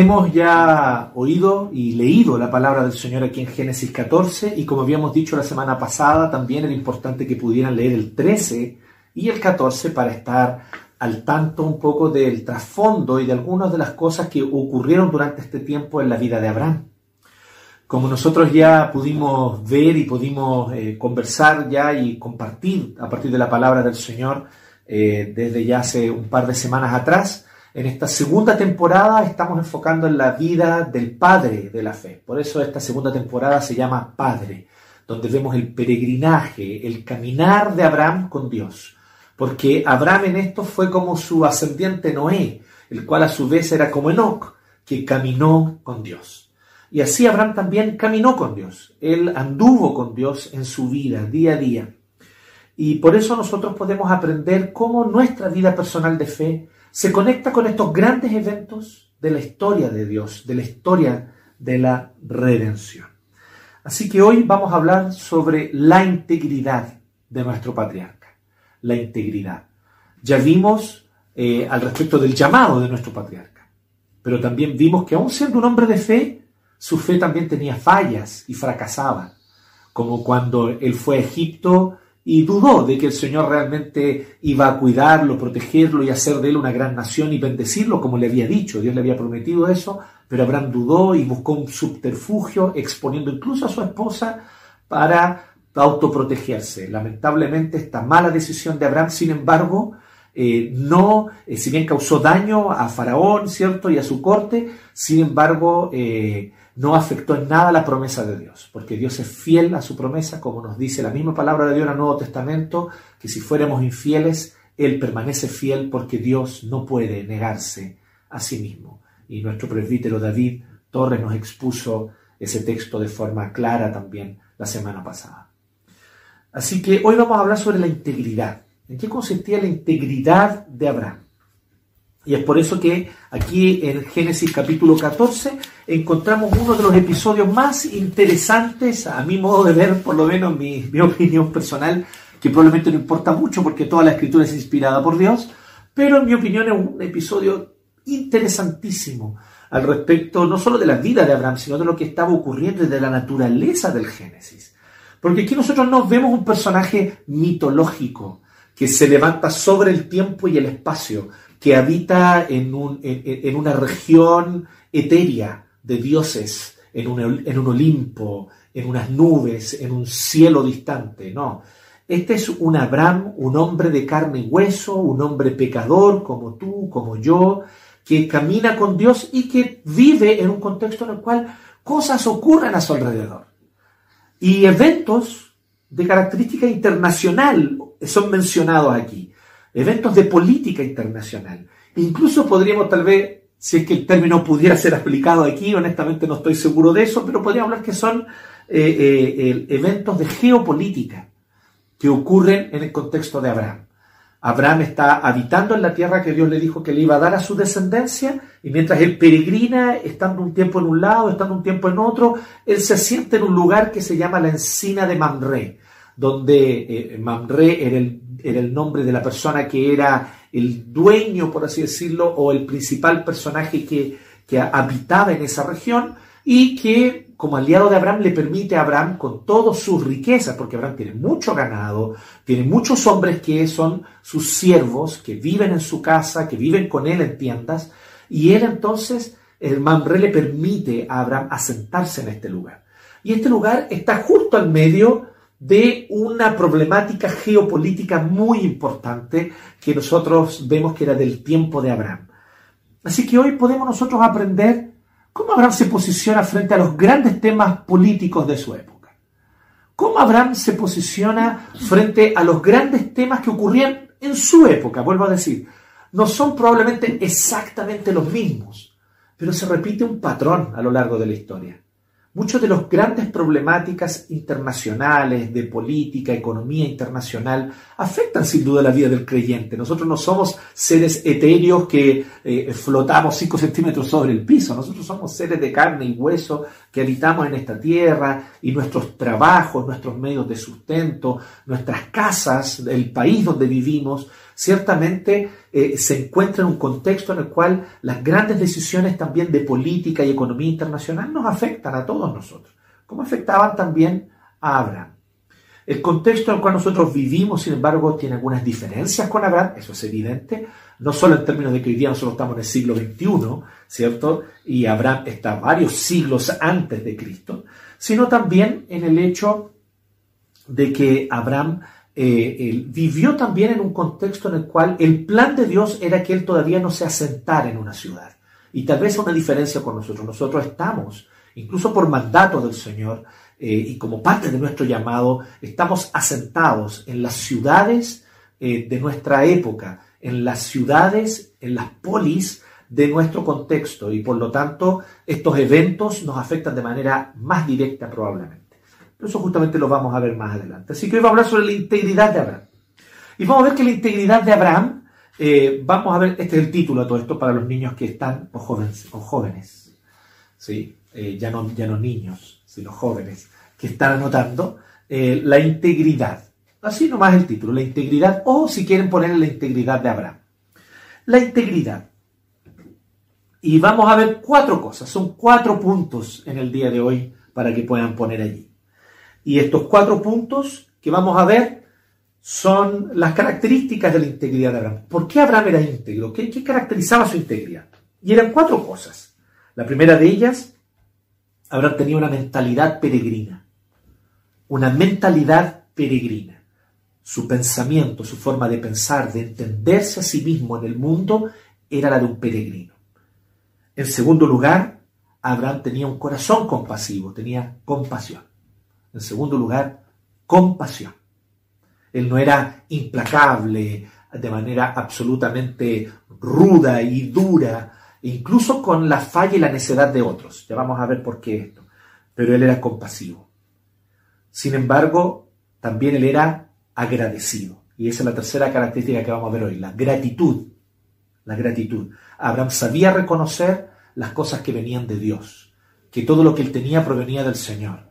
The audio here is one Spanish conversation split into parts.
Hemos ya oído y leído la palabra del Señor aquí en Génesis 14 y como habíamos dicho la semana pasada, también era importante que pudieran leer el 13 y el 14 para estar al tanto un poco del trasfondo y de algunas de las cosas que ocurrieron durante este tiempo en la vida de Abraham. Como nosotros ya pudimos ver y pudimos eh, conversar ya y compartir a partir de la palabra del Señor eh, desde ya hace un par de semanas atrás, en esta segunda temporada estamos enfocando en la vida del padre de la fe. Por eso esta segunda temporada se llama Padre, donde vemos el peregrinaje, el caminar de Abraham con Dios. Porque Abraham en esto fue como su ascendiente Noé, el cual a su vez era como Enoch, que caminó con Dios. Y así Abraham también caminó con Dios. Él anduvo con Dios en su vida, día a día. Y por eso nosotros podemos aprender cómo nuestra vida personal de fe se conecta con estos grandes eventos de la historia de Dios, de la historia de la redención. Así que hoy vamos a hablar sobre la integridad de nuestro patriarca, la integridad. Ya vimos eh, al respecto del llamado de nuestro patriarca, pero también vimos que aun siendo un hombre de fe, su fe también tenía fallas y fracasaba, como cuando él fue a Egipto y dudó de que el Señor realmente iba a cuidarlo, protegerlo y hacer de él una gran nación y bendecirlo como le había dicho. Dios le había prometido eso, pero Abraham dudó y buscó un subterfugio, exponiendo incluso a su esposa para autoprotegerse. Lamentablemente esta mala decisión de Abraham, sin embargo, eh, no, eh, si bien causó daño a Faraón, ¿cierto? Y a su corte, sin embargo, eh, no afectó en nada la promesa de Dios, porque Dios es fiel a su promesa, como nos dice la misma palabra de Dios en el Nuevo Testamento, que si fuéramos infieles, Él permanece fiel porque Dios no puede negarse a sí mismo. Y nuestro presbítero David Torres nos expuso ese texto de forma clara también la semana pasada. Así que hoy vamos a hablar sobre la integridad. ¿En qué consistía la integridad de Abraham? Y es por eso que aquí en Génesis capítulo 14 encontramos uno de los episodios más interesantes, a mi modo de ver, por lo menos mi, mi opinión personal, que probablemente no importa mucho porque toda la escritura es inspirada por Dios, pero en mi opinión es un episodio interesantísimo al respecto no solo de la vida de Abraham, sino de lo que estaba ocurriendo y de la naturaleza del Génesis. Porque aquí nosotros nos vemos un personaje mitológico que se levanta sobre el tiempo y el espacio, que habita en, un, en, una región etérea de dioses, en un, en un Olimpo, en unas nubes, en un cielo distante. No, este es un Abraham, un hombre de carne y hueso, un hombre pecador como tú, como yo, que camina con Dios y que vive en un contexto en el cual cosas ocurren a su alrededor. Y eventos de característica internacional son mencionados aquí eventos de política internacional. Incluso podríamos tal vez, si es que el término pudiera ser aplicado aquí, honestamente no estoy seguro de eso, pero podríamos hablar que son eh, eh, eventos de geopolítica que ocurren en el contexto de Abraham. Abraham está habitando en la tierra que Dios le dijo que le iba a dar a su descendencia, y mientras él peregrina, estando un tiempo en un lado, estando un tiempo en otro, él se siente en un lugar que se llama la encina de Mamre, donde eh, Mamre era el era el nombre de la persona que era el dueño, por así decirlo, o el principal personaje que, que habitaba en esa región y que como aliado de Abraham le permite a Abraham con todas sus riquezas, porque Abraham tiene mucho ganado, tiene muchos hombres que son sus siervos, que viven en su casa, que viven con él en tiendas, y él entonces, el Mamre le permite a Abraham asentarse en este lugar. Y este lugar está justo al medio de una problemática geopolítica muy importante que nosotros vemos que era del tiempo de Abraham. Así que hoy podemos nosotros aprender cómo Abraham se posiciona frente a los grandes temas políticos de su época. Cómo Abraham se posiciona frente a los grandes temas que ocurrían en su época, vuelvo a decir. No son probablemente exactamente los mismos, pero se repite un patrón a lo largo de la historia. Muchas de las grandes problemáticas internacionales, de política, economía internacional, afectan sin duda la vida del creyente. Nosotros no somos seres etéreos que eh, flotamos 5 centímetros sobre el piso. Nosotros somos seres de carne y hueso que habitamos en esta tierra y nuestros trabajos, nuestros medios de sustento, nuestras casas, el país donde vivimos, ciertamente eh, se encuentra en un contexto en el cual las grandes decisiones también de política y economía internacional nos afectan a todos nosotros, como afectaban también a Abraham. El contexto en el cual nosotros vivimos, sin embargo, tiene algunas diferencias con Abraham, eso es evidente, no solo en términos de que hoy día nosotros estamos en el siglo XXI, ¿cierto? Y Abraham está varios siglos antes de Cristo, sino también en el hecho de que Abraham eh, vivió también en un contexto en el cual el plan de Dios era que él todavía no se asentara en una ciudad. Y tal vez una diferencia con nosotros. Nosotros estamos, incluso por mandato del Señor, eh, y como parte de nuestro llamado, estamos asentados en las ciudades eh, de nuestra época, en las ciudades, en las polis de nuestro contexto y por lo tanto estos eventos nos afectan de manera más directa probablemente. Pero eso justamente lo vamos a ver más adelante. Así que hoy vamos a hablar sobre la integridad de Abraham. Y vamos a ver que la integridad de Abraham, eh, vamos a ver, este es el título de todo esto para los niños que están, o jóvenes, o jóvenes ¿sí? ya, no, ya no niños, sino jóvenes, que están anotando, eh, la integridad. Así nomás el título, la integridad, o si quieren poner la integridad de Abraham. La integridad. Y vamos a ver cuatro cosas, son cuatro puntos en el día de hoy para que puedan poner allí. Y estos cuatro puntos que vamos a ver son las características de la integridad de Abraham. ¿Por qué Abraham era íntegro? ¿Qué, caracterizaba su integridad? Y eran cuatro cosas. La primera de ellas Abraham tenía una mentalidad peregrina. Una mentalidad peregrina. Su pensamiento, su forma de pensar, de entenderse a sí mismo en el mundo, era la de un peregrino. En segundo lugar, Abraham tenía un corazón compasivo, tenía compasión. En segundo lugar, compasión. Él no era implacable de manera absolutamente ruda y dura, incluso con la falla y la necedad de otros. Ya vamos a ver por qué esto. Pero él era compasivo. Sin embargo, también él era agradecido. Y esa es la tercera característica que vamos a ver hoy, la gratitud. La gratitud. Abraham sabía reconocer las cosas que venían de Dios, que todo lo que él tenía provenía del Señor,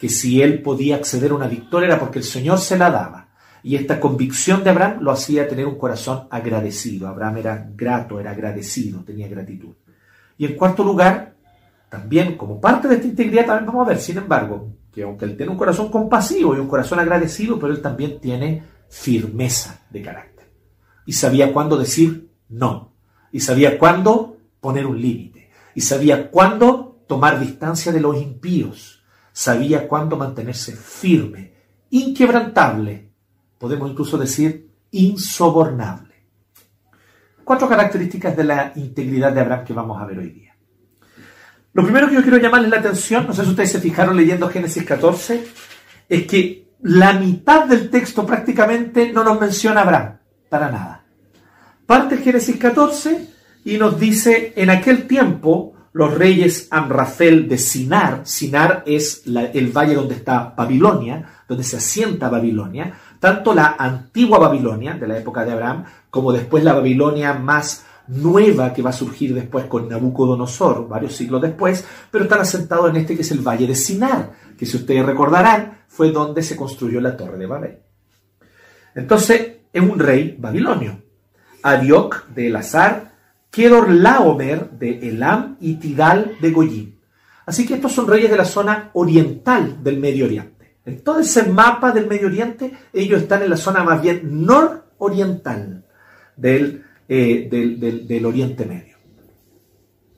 que si él podía acceder a una victoria era porque el Señor se la daba y esta convicción de Abraham lo hacía tener un corazón agradecido. Abraham era grato, era agradecido, tenía gratitud. Y en cuarto lugar, también como parte de esta integridad, también vamos a ver, sin embargo, que aunque él tiene un corazón compasivo y un corazón agradecido, pero él también tiene firmeza de carácter. Y sabía cuándo decir no. Y sabía cuándo poner un límite. Y sabía cuándo tomar distancia de los impíos. Sabía cuándo mantenerse firme, inquebrantable podemos incluso decir insobornable. Cuatro características de la integridad de Abraham que vamos a ver hoy día. Lo primero que yo quiero llamarles la atención, no sé si ustedes se fijaron leyendo Génesis 14, es que la mitad del texto prácticamente no nos menciona a Abraham, para nada. Parte Génesis 14 y nos dice, en aquel tiempo los reyes Amrafel de Sinar, Sinar es el valle donde está Babilonia, donde se asienta Babilonia, tanto la antigua Babilonia, de la época de Abraham, como después la Babilonia más nueva que va a surgir después con Nabucodonosor, varios siglos después, pero están asentados en este que es el Valle de Sinar, que si ustedes recordarán, fue donde se construyó la Torre de Babel. Entonces, es un rey babilonio. Arioc de Elazar, Kedor Laomer de Elam y Tidal de Goyim. Así que estos son reyes de la zona oriental del Medio Oriente. En todo ese mapa del Medio Oriente, ellos están en la zona más bien nororiental del, eh, del, del, Oriente Medio.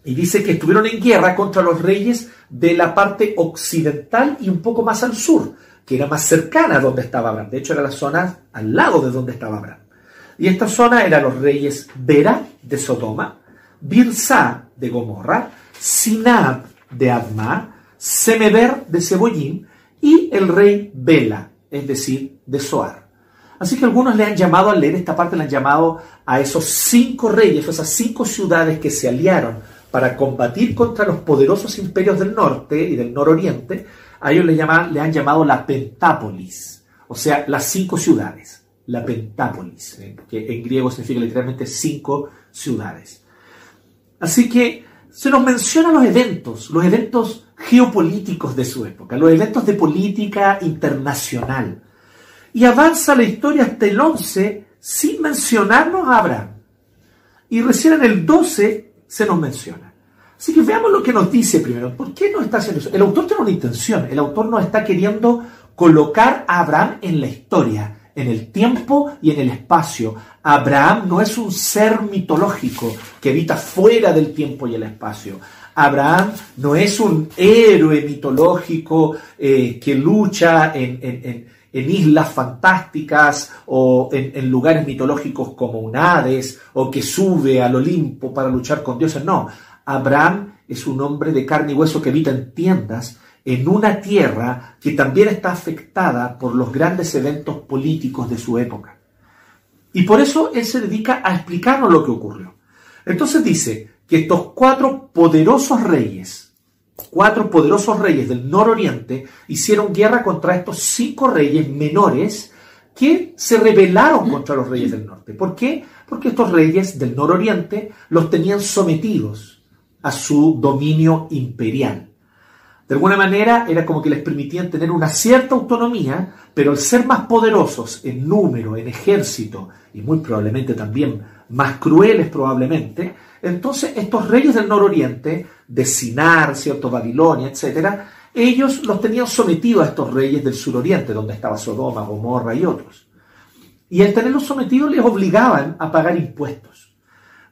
Y dice que estuvieron en guerra contra los reyes de la parte occidental y un poco más al sur, que era más cercana a donde estaba Abraham. De hecho, era la zona al lado de donde estaba Abraham. Y esta zona eran los reyes Bera de Sodoma, Birsa de Gomorra, Sinab de Adma, Semeber de Cebollín y el rey Bela, es decir, de Soar. Así que algunos le han llamado, al leer esta parte, le han llamado a esos cinco reyes, esas cinco ciudades que se aliaron para combatir contra los poderosos imperios del norte y del nororiente, a ellos le han llamado la Pentápolis, o sea, las cinco ciudades, la Pentápolis, ¿eh? que en griego significa literalmente cinco ciudades. Así que se nos mencionan los eventos, los eventos geopolíticos de su época, los eventos de política internacional. Y avanza la historia hasta el 11 sin mencionarnos a Abraham. Y recién en el 12 se nos menciona. Así que veamos lo que nos dice primero. ¿Por qué no está haciendo eso? El autor tiene una intención. El autor no está queriendo colocar a Abraham en la historia, en el tiempo y en el espacio. Abraham no es un ser mitológico que habita fuera del tiempo y el espacio. Abraham no es un héroe mitológico eh, que lucha en, islas fantásticas o en, lugares mitológicos como un Hades o que sube al Olimpo para luchar con dioses. No, Abraham es un hombre de carne y hueso que habita en tiendas en una tierra que también está afectada por los grandes eventos políticos de su época. Y por eso él se dedica a explicarnos lo que ocurrió. Entonces dice, que estos cuatro poderosos reyes, cuatro poderosos reyes del nororiente, hicieron guerra contra estos cinco reyes menores que se rebelaron contra los reyes del norte. ¿Por qué? Porque estos reyes del nororiente los tenían sometidos a su dominio imperial. De alguna manera era como que les permitían tener una cierta autonomía, pero al ser más poderosos en número, en ejército y muy probablemente también más crueles probablemente, entonces, estos reyes del nororiente, de Sinar, ¿cierto? Babilonia, etc., ellos los tenían sometidos a estos reyes del suroriente, donde estaba Sodoma, Gomorra y otros. Y al tenerlos sometidos les obligaban a pagar impuestos.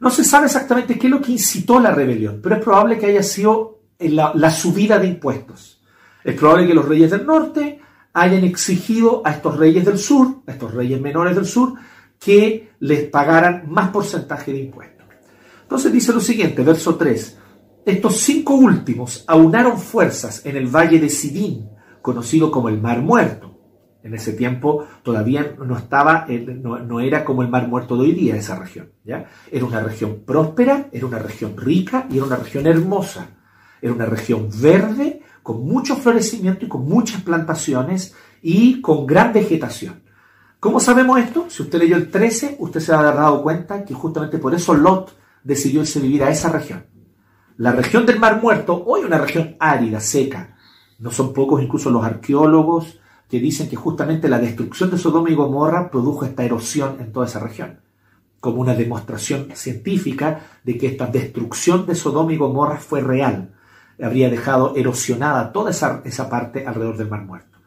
No se sabe exactamente qué es lo que incitó la rebelión, pero es probable que haya sido la, subida de impuestos. Es probable que los reyes del norte hayan exigido a estos reyes del sur, a estos reyes menores del sur, que les pagaran más porcentaje de impuestos. Entonces dice lo siguiente, verso 3. Estos cinco últimos aunaron fuerzas en el valle de Sidín, conocido como el Mar Muerto. En ese tiempo todavía no estaba, no, era como el Mar Muerto de hoy día esa región. ¿ya? Era una región próspera, era una región rica y era una región hermosa. Era una región verde, con mucho florecimiento y con muchas plantaciones y con gran vegetación. ¿Cómo sabemos esto? Si usted leyó el 13, usted se habrá dado cuenta que justamente por eso Lot decidió irse vivir a esa región. La región del Mar Muerto, hoy una región árida, seca. No son pocos incluso los arqueólogos que dicen que justamente la destrucción de Sodoma y Gomorra produjo esta erosión en toda esa región, como una demostración científica de que esta destrucción de Sodoma y Gomorra fue real. Habría dejado erosionada toda esa, esa parte alrededor del Mar Muerto.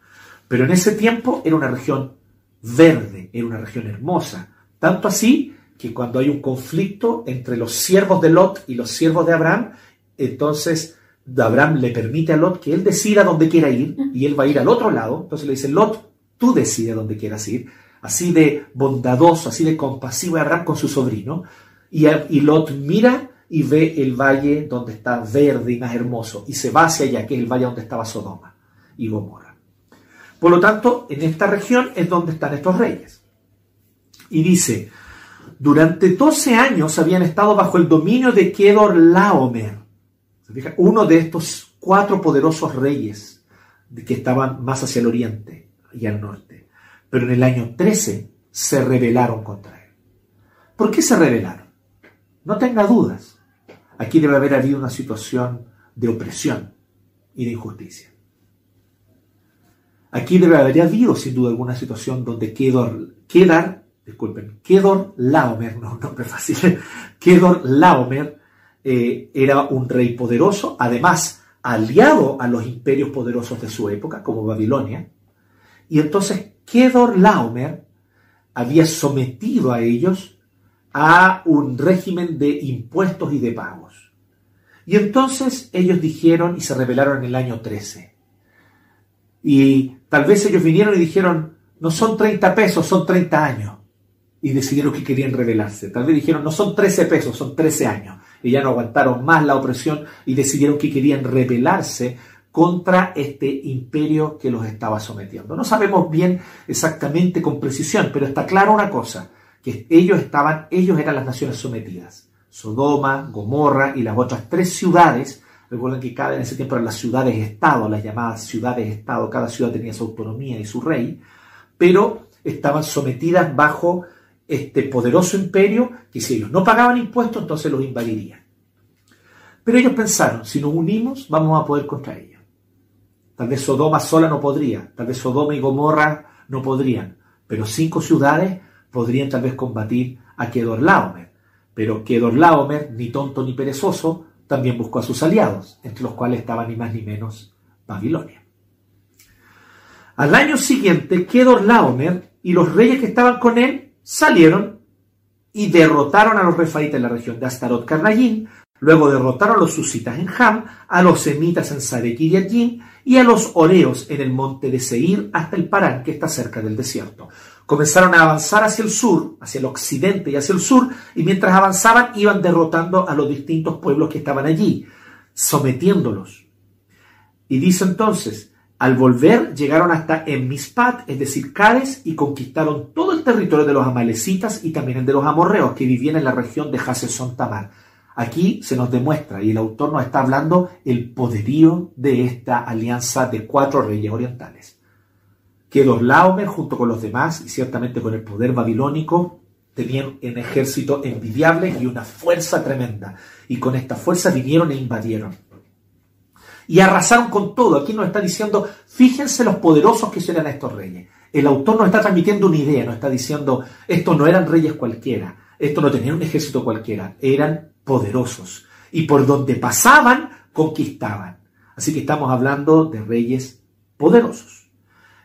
Pero en ese tiempo era una región verde, era una región hermosa. Tanto así que cuando hay un conflicto entre los siervos de Lot y los siervos de Abraham, entonces Abraham le permite a Lot que él decida dónde quiera ir y él va a ir al otro lado. Entonces le dice, Lot, tú decides dónde quieras ir. Así de bondadoso, así de compasivo Abraham con su sobrino. Y, y Lot mira y ve el valle donde está verde y más hermoso y se va hacia allá, que es el valle donde estaba Sodoma y Gomorra. Por lo tanto, en esta región es donde están estos reyes. Y dice, durante 12 años habían estado bajo el dominio de Kedor Laomer, uno de estos cuatro poderosos reyes que estaban más hacia el oriente y al norte. Pero en el año 13 se rebelaron contra él. ¿Por qué se rebelaron? No tenga dudas. Aquí debe haber habido una situación de opresión y de injusticia. Aquí debe haber habido, sin duda alguna, situación donde Kedor, Kedar disculpen, Kedor Laomer, no, nombre fácil, Kedor Laomer eh, era un rey poderoso, además aliado a los imperios poderosos de su época, como Babilonia, y entonces Kedor Laomer había sometido a ellos a un régimen de impuestos y de pagos. Y entonces ellos dijeron y se rebelaron en el año 13. Y tal vez ellos vinieron y dijeron, no son 30 pesos, son 30 años y decidieron que querían rebelarse. Tal vez dijeron, no son 13 pesos, son 13 años. Y ya no aguantaron más la opresión y decidieron que querían rebelarse contra este imperio que los estaba sometiendo. No sabemos bien exactamente con precisión, pero está claro una cosa, que ellos estaban, ellos eran las naciones sometidas. Sodoma, Gomorra y las otras tres ciudades, recuerden que cada en ese tiempo eran las ciudades-estado, las llamadas ciudades-estado, cada ciudad tenía su autonomía y su rey, pero estaban sometidas bajo este poderoso imperio que si ellos no pagaban impuestos, entonces los invadirían. Pero ellos pensaron, si nos unimos, vamos a poder contra ellos. Tal vez Sodoma sola no podría, tal vez Sodoma y Gomorra no podrían, pero cinco ciudades podrían tal vez combatir a Kedorlaomer. Pero Kedorlaomer, ni tonto ni perezoso, también buscó a sus aliados, entre los cuales estaba ni más ni menos Babilonia. Al año siguiente, Kedorlaomer y los reyes que estaban con él salieron y derrotaron a los refaitas en la región de Astarot Karnayim, luego derrotaron a los susitas en Ham, a los semitas en Sarekiriatim y a los oreos en el monte de Seir hasta el Parán, que está cerca del desierto. Comenzaron a avanzar hacia el sur, hacia el occidente y hacia el sur, y mientras avanzaban iban derrotando a los distintos pueblos que estaban allí, sometiéndolos. Y dice entonces, al volver llegaron hasta Enmispat, es decir, Cades, y conquistaron todo el territorio de los amalecitas y también el de los amorreos que vivían en la región de Hasesón Tamar. Aquí se nos demuestra, y el autor nos está hablando, el poderío de esta alianza de cuatro reyes orientales. Que los Laomer, junto con los demás, y ciertamente con el poder babilónico, tenían un ejército envidiable y una fuerza tremenda. Y con esta fuerza vinieron e invadieron y arrasaron con todo. Aquí nos está diciendo, fíjense los poderosos que eran estos reyes. El autor nos está transmitiendo una idea, nos está diciendo, estos no eran reyes cualquiera, estos no tenían un ejército cualquiera, eran poderosos. Y por donde pasaban, conquistaban. Así que estamos hablando de reyes poderosos.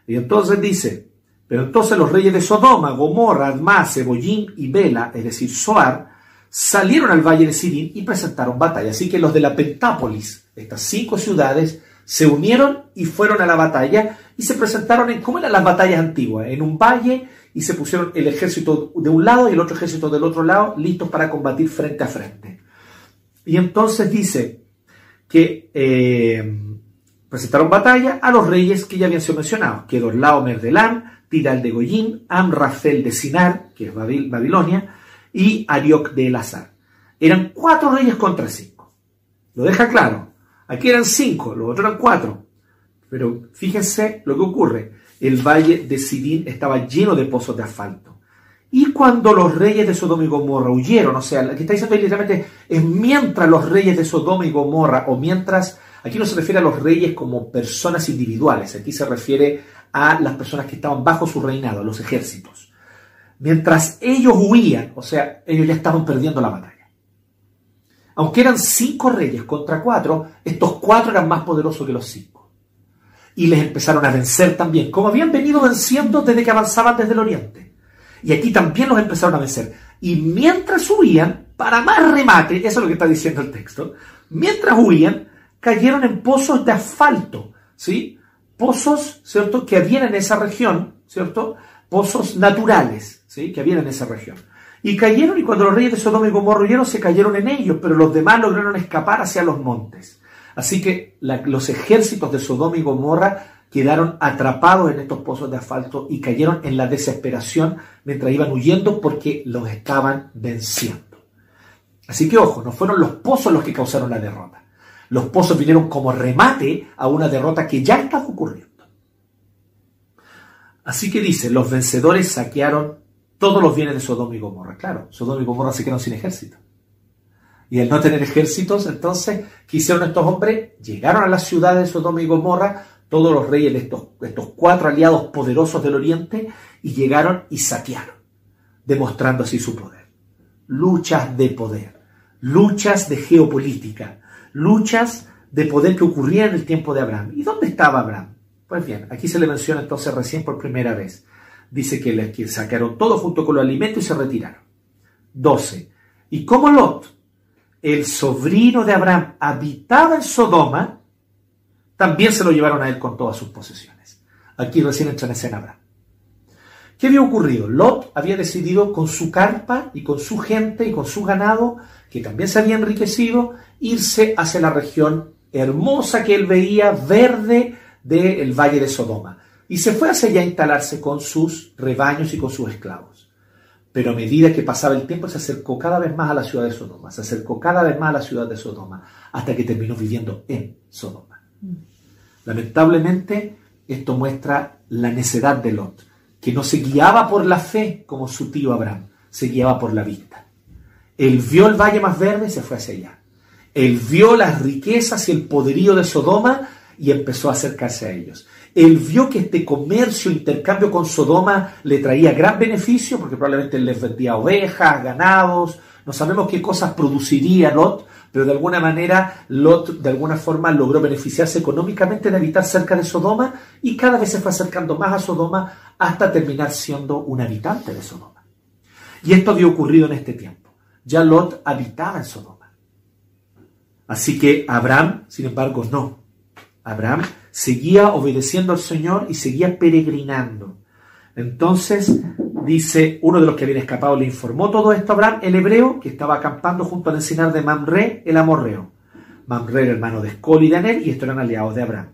Y entonces dice, pero entonces los reyes de Sodoma, Gomorra, Admá, Cebollín y Bela, es decir, Soar, salieron al valle de Sirín y presentaron batalla. Así que los de la Pentápolis, estas cinco ciudades, se unieron y fueron a la batalla y se presentaron en, ¿cómo eran las batallas antiguas? En un valle y se pusieron el ejército de un lado y el otro ejército del otro lado, listos para combatir frente a frente. Y entonces dice que eh, presentaron batalla a los reyes que ya habían sido mencionados, que Dorlaomer de Lam, Tiral de Goyín, Amrafel de Sinar, que es Babilonia, y Arioc de Elazar. Eran cuatro reyes contra cinco. Lo deja claro. Aquí eran cinco, los otros eran cuatro. Pero fíjense lo que ocurre. El valle de Sidín estaba lleno de pozos de asfalto. Y cuando los reyes de Sodoma y Gomorra huyeron, o sea, lo que está diciendo literalmente es mientras los reyes de Sodoma y Gomorra, o mientras, aquí no se refiere a los reyes como personas individuales, aquí se refiere a las personas que estaban bajo su reinado, los ejércitos. Mientras ellos huían, o sea, ellos ya estaban perdiendo la batalla. Aunque eran cinco reyes contra cuatro, estos cuatro eran más poderosos que los cinco. Y les empezaron a vencer también, como habían venido venciendo desde que avanzaban desde el oriente. Y aquí también los empezaron a vencer. Y mientras huían, para más remate, eso es lo que está diciendo el texto, mientras huían, cayeron en pozos de asfalto, ¿sí? Pozos, ¿cierto?, que habían en esa región, ¿cierto?, pozos naturales ¿sí? que había en esa región. Y cayeron, y cuando los reyes de Sodoma y Gomorra huyeron, se cayeron en ellos, pero los demás lograron escapar hacia los montes. Así que los ejércitos de Sodoma y Gomorra quedaron atrapados en estos pozos de asfalto y cayeron en la desesperación mientras iban huyendo porque los estaban venciendo. Así que ojo, no fueron los pozos los que causaron la derrota. Los pozos vinieron como remate a una derrota que ya estaba ocurriendo. Así que dice, los vencedores saquearon todos los bienes de Sodoma y Gomorra. Claro, Sodoma y Gomorra se quedaron sin ejército. Y al no tener ejércitos, entonces, ¿qué hicieron estos hombres? Llegaron a las ciudades de Sodoma y Gomorra, todos los reyes estos, estos cuatro aliados poderosos del oriente, y llegaron y saquearon, demostrando así su poder. Luchas de poder, luchas de geopolítica, luchas de poder que ocurrían en el tiempo de Abraham. ¿Y dónde estaba Abraham? Pues bien, aquí se le menciona entonces recién por primera vez. Dice que les sacaron todo junto con los alimentos y se retiraron. 12. Y como Lot, el sobrino de Abraham, habitaba en Sodoma, también se lo llevaron a él con todas sus posesiones. Aquí recién entra en escena Abraham. ¿Qué había ocurrido? Lot había decidido con su carpa y con su gente y con su ganado, que también se había enriquecido, irse hacia la región hermosa que él veía, verde, del valle de Sodoma. Y se fue hacia allá a instalarse con sus rebaños y con sus esclavos. Pero a medida que pasaba el tiempo se acercó cada vez más a la ciudad de Sodoma, se acercó cada vez más a la ciudad de Sodoma, hasta que terminó viviendo en Sodoma. Lamentablemente, esto muestra la necedad de Lot, que no se guiaba por la fe como su tío Abraham, se guiaba por la vista. Él vio el valle más verde y se fue hacia allá. Él vio las riquezas y el poderío de Sodoma y empezó a acercarse a ellos. Él vio que este comercio, intercambio con Sodoma le traía gran beneficio porque probablemente les vendía ovejas, ganados, no sabemos qué cosas produciría Lot, pero de alguna manera Lot de alguna forma logró beneficiarse económicamente de habitar cerca de Sodoma y cada vez se fue acercando más a Sodoma hasta terminar siendo un habitante de Sodoma. Y esto había ocurrido en este tiempo. Ya Lot habitaba en Sodoma. Así que Abraham, sin embargo, no. Abraham seguía obedeciendo al Señor y seguía peregrinando. Entonces, dice, uno de los que habían escapado le informó todo esto a Abraham, el hebreo, que estaba acampando junto al encinar de Mamre, el amorreo. Mamre era hermano de Escol y de Aner, y estos eran aliados de Abraham.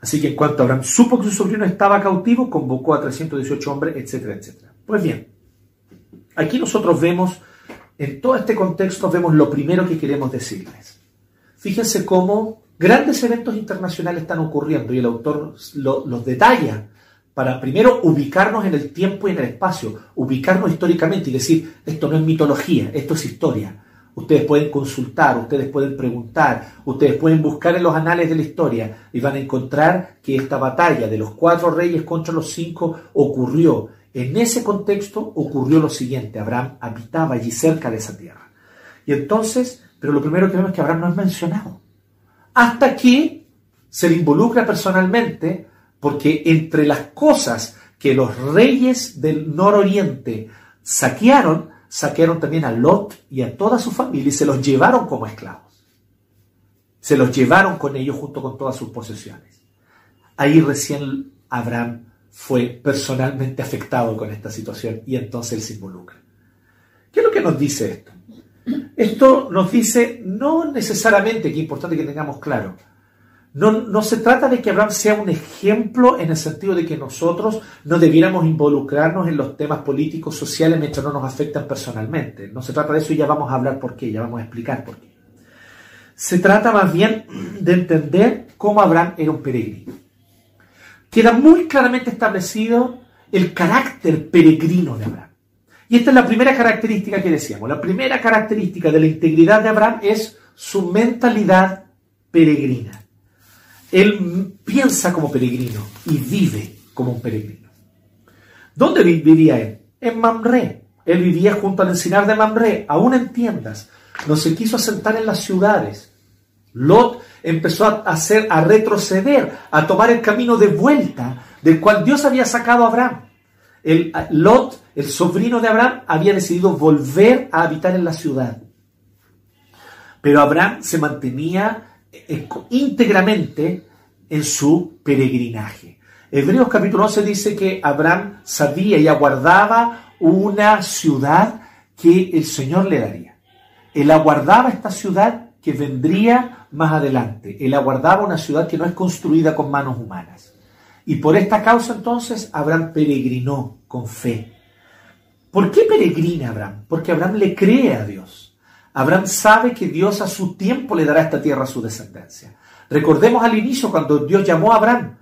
Así que en cuanto Abraham supo que su sobrino estaba cautivo, convocó a 318 hombres, etcétera, etcétera. Pues bien, aquí nosotros vemos, en todo este contexto, vemos lo primero que queremos decirles. Fíjense cómo grandes eventos internacionales están ocurriendo y el autor los detalla para primero ubicarnos en el tiempo y en el espacio, ubicarnos históricamente y decir, esto no es mitología, esto es historia. Ustedes pueden consultar, ustedes pueden preguntar, ustedes pueden buscar en los anales de la historia y van a encontrar que esta batalla de los cuatro reyes contra los cinco ocurrió. En ese contexto ocurrió lo siguiente, Abraham habitaba allí cerca de esa tierra. Y entonces, pero lo primero que vemos es que Abraham no es mencionado. Hasta que se le involucra personalmente porque entre las cosas que los reyes del nororiente saquearon, saquearon también a Lot y a toda su familia y se los llevaron como esclavos. Se los llevaron con ellos junto con todas sus posesiones. Ahí recién Abraham fue personalmente afectado con esta situación y entonces él se involucra. ¿Qué es lo que nos dice esto? Esto nos dice no necesariamente, que es importante que tengamos claro, no, se trata de que Abraham sea un ejemplo en el sentido de que nosotros no debiéramos involucrarnos en los temas políticos, sociales, mientras no nos afectan personalmente. No se trata de eso y ya vamos a hablar por qué, ya vamos a explicar por qué. Se trata más bien de entender cómo Abraham era un peregrino. Queda muy claramente establecido el carácter peregrino de Abraham. Y esta es la primera característica que decíamos. La primera característica de la integridad de Abraham es su mentalidad peregrina. Él piensa como peregrino y vive como un peregrino. ¿Dónde viviría él? En Mamre. Él vivía junto al encinar de Mamre, aún en tiendas. No se quiso asentar en las ciudades. Lot empezó a hacer, a retroceder, a tomar el camino de vuelta del cual Dios había sacado a Abraham. El, Lot, el sobrino de Abraham, había decidido volver a habitar en la ciudad. Pero Abraham se mantenía íntegramente en su peregrinaje. Hebreos capítulo 11 dice que Abraham sabía y aguardaba una ciudad que el Señor le daría. Él aguardaba esta ciudad que vendría más adelante. Él aguardaba una ciudad que no es construida con manos humanas. Y por esta causa entonces Abraham peregrinó con fe. ¿Por qué peregrina Abraham? Porque Abraham le cree a Dios. Abraham sabe que Dios a su tiempo le dará esta tierra a su descendencia. Recordemos al inicio cuando Dios llamó a Abraham.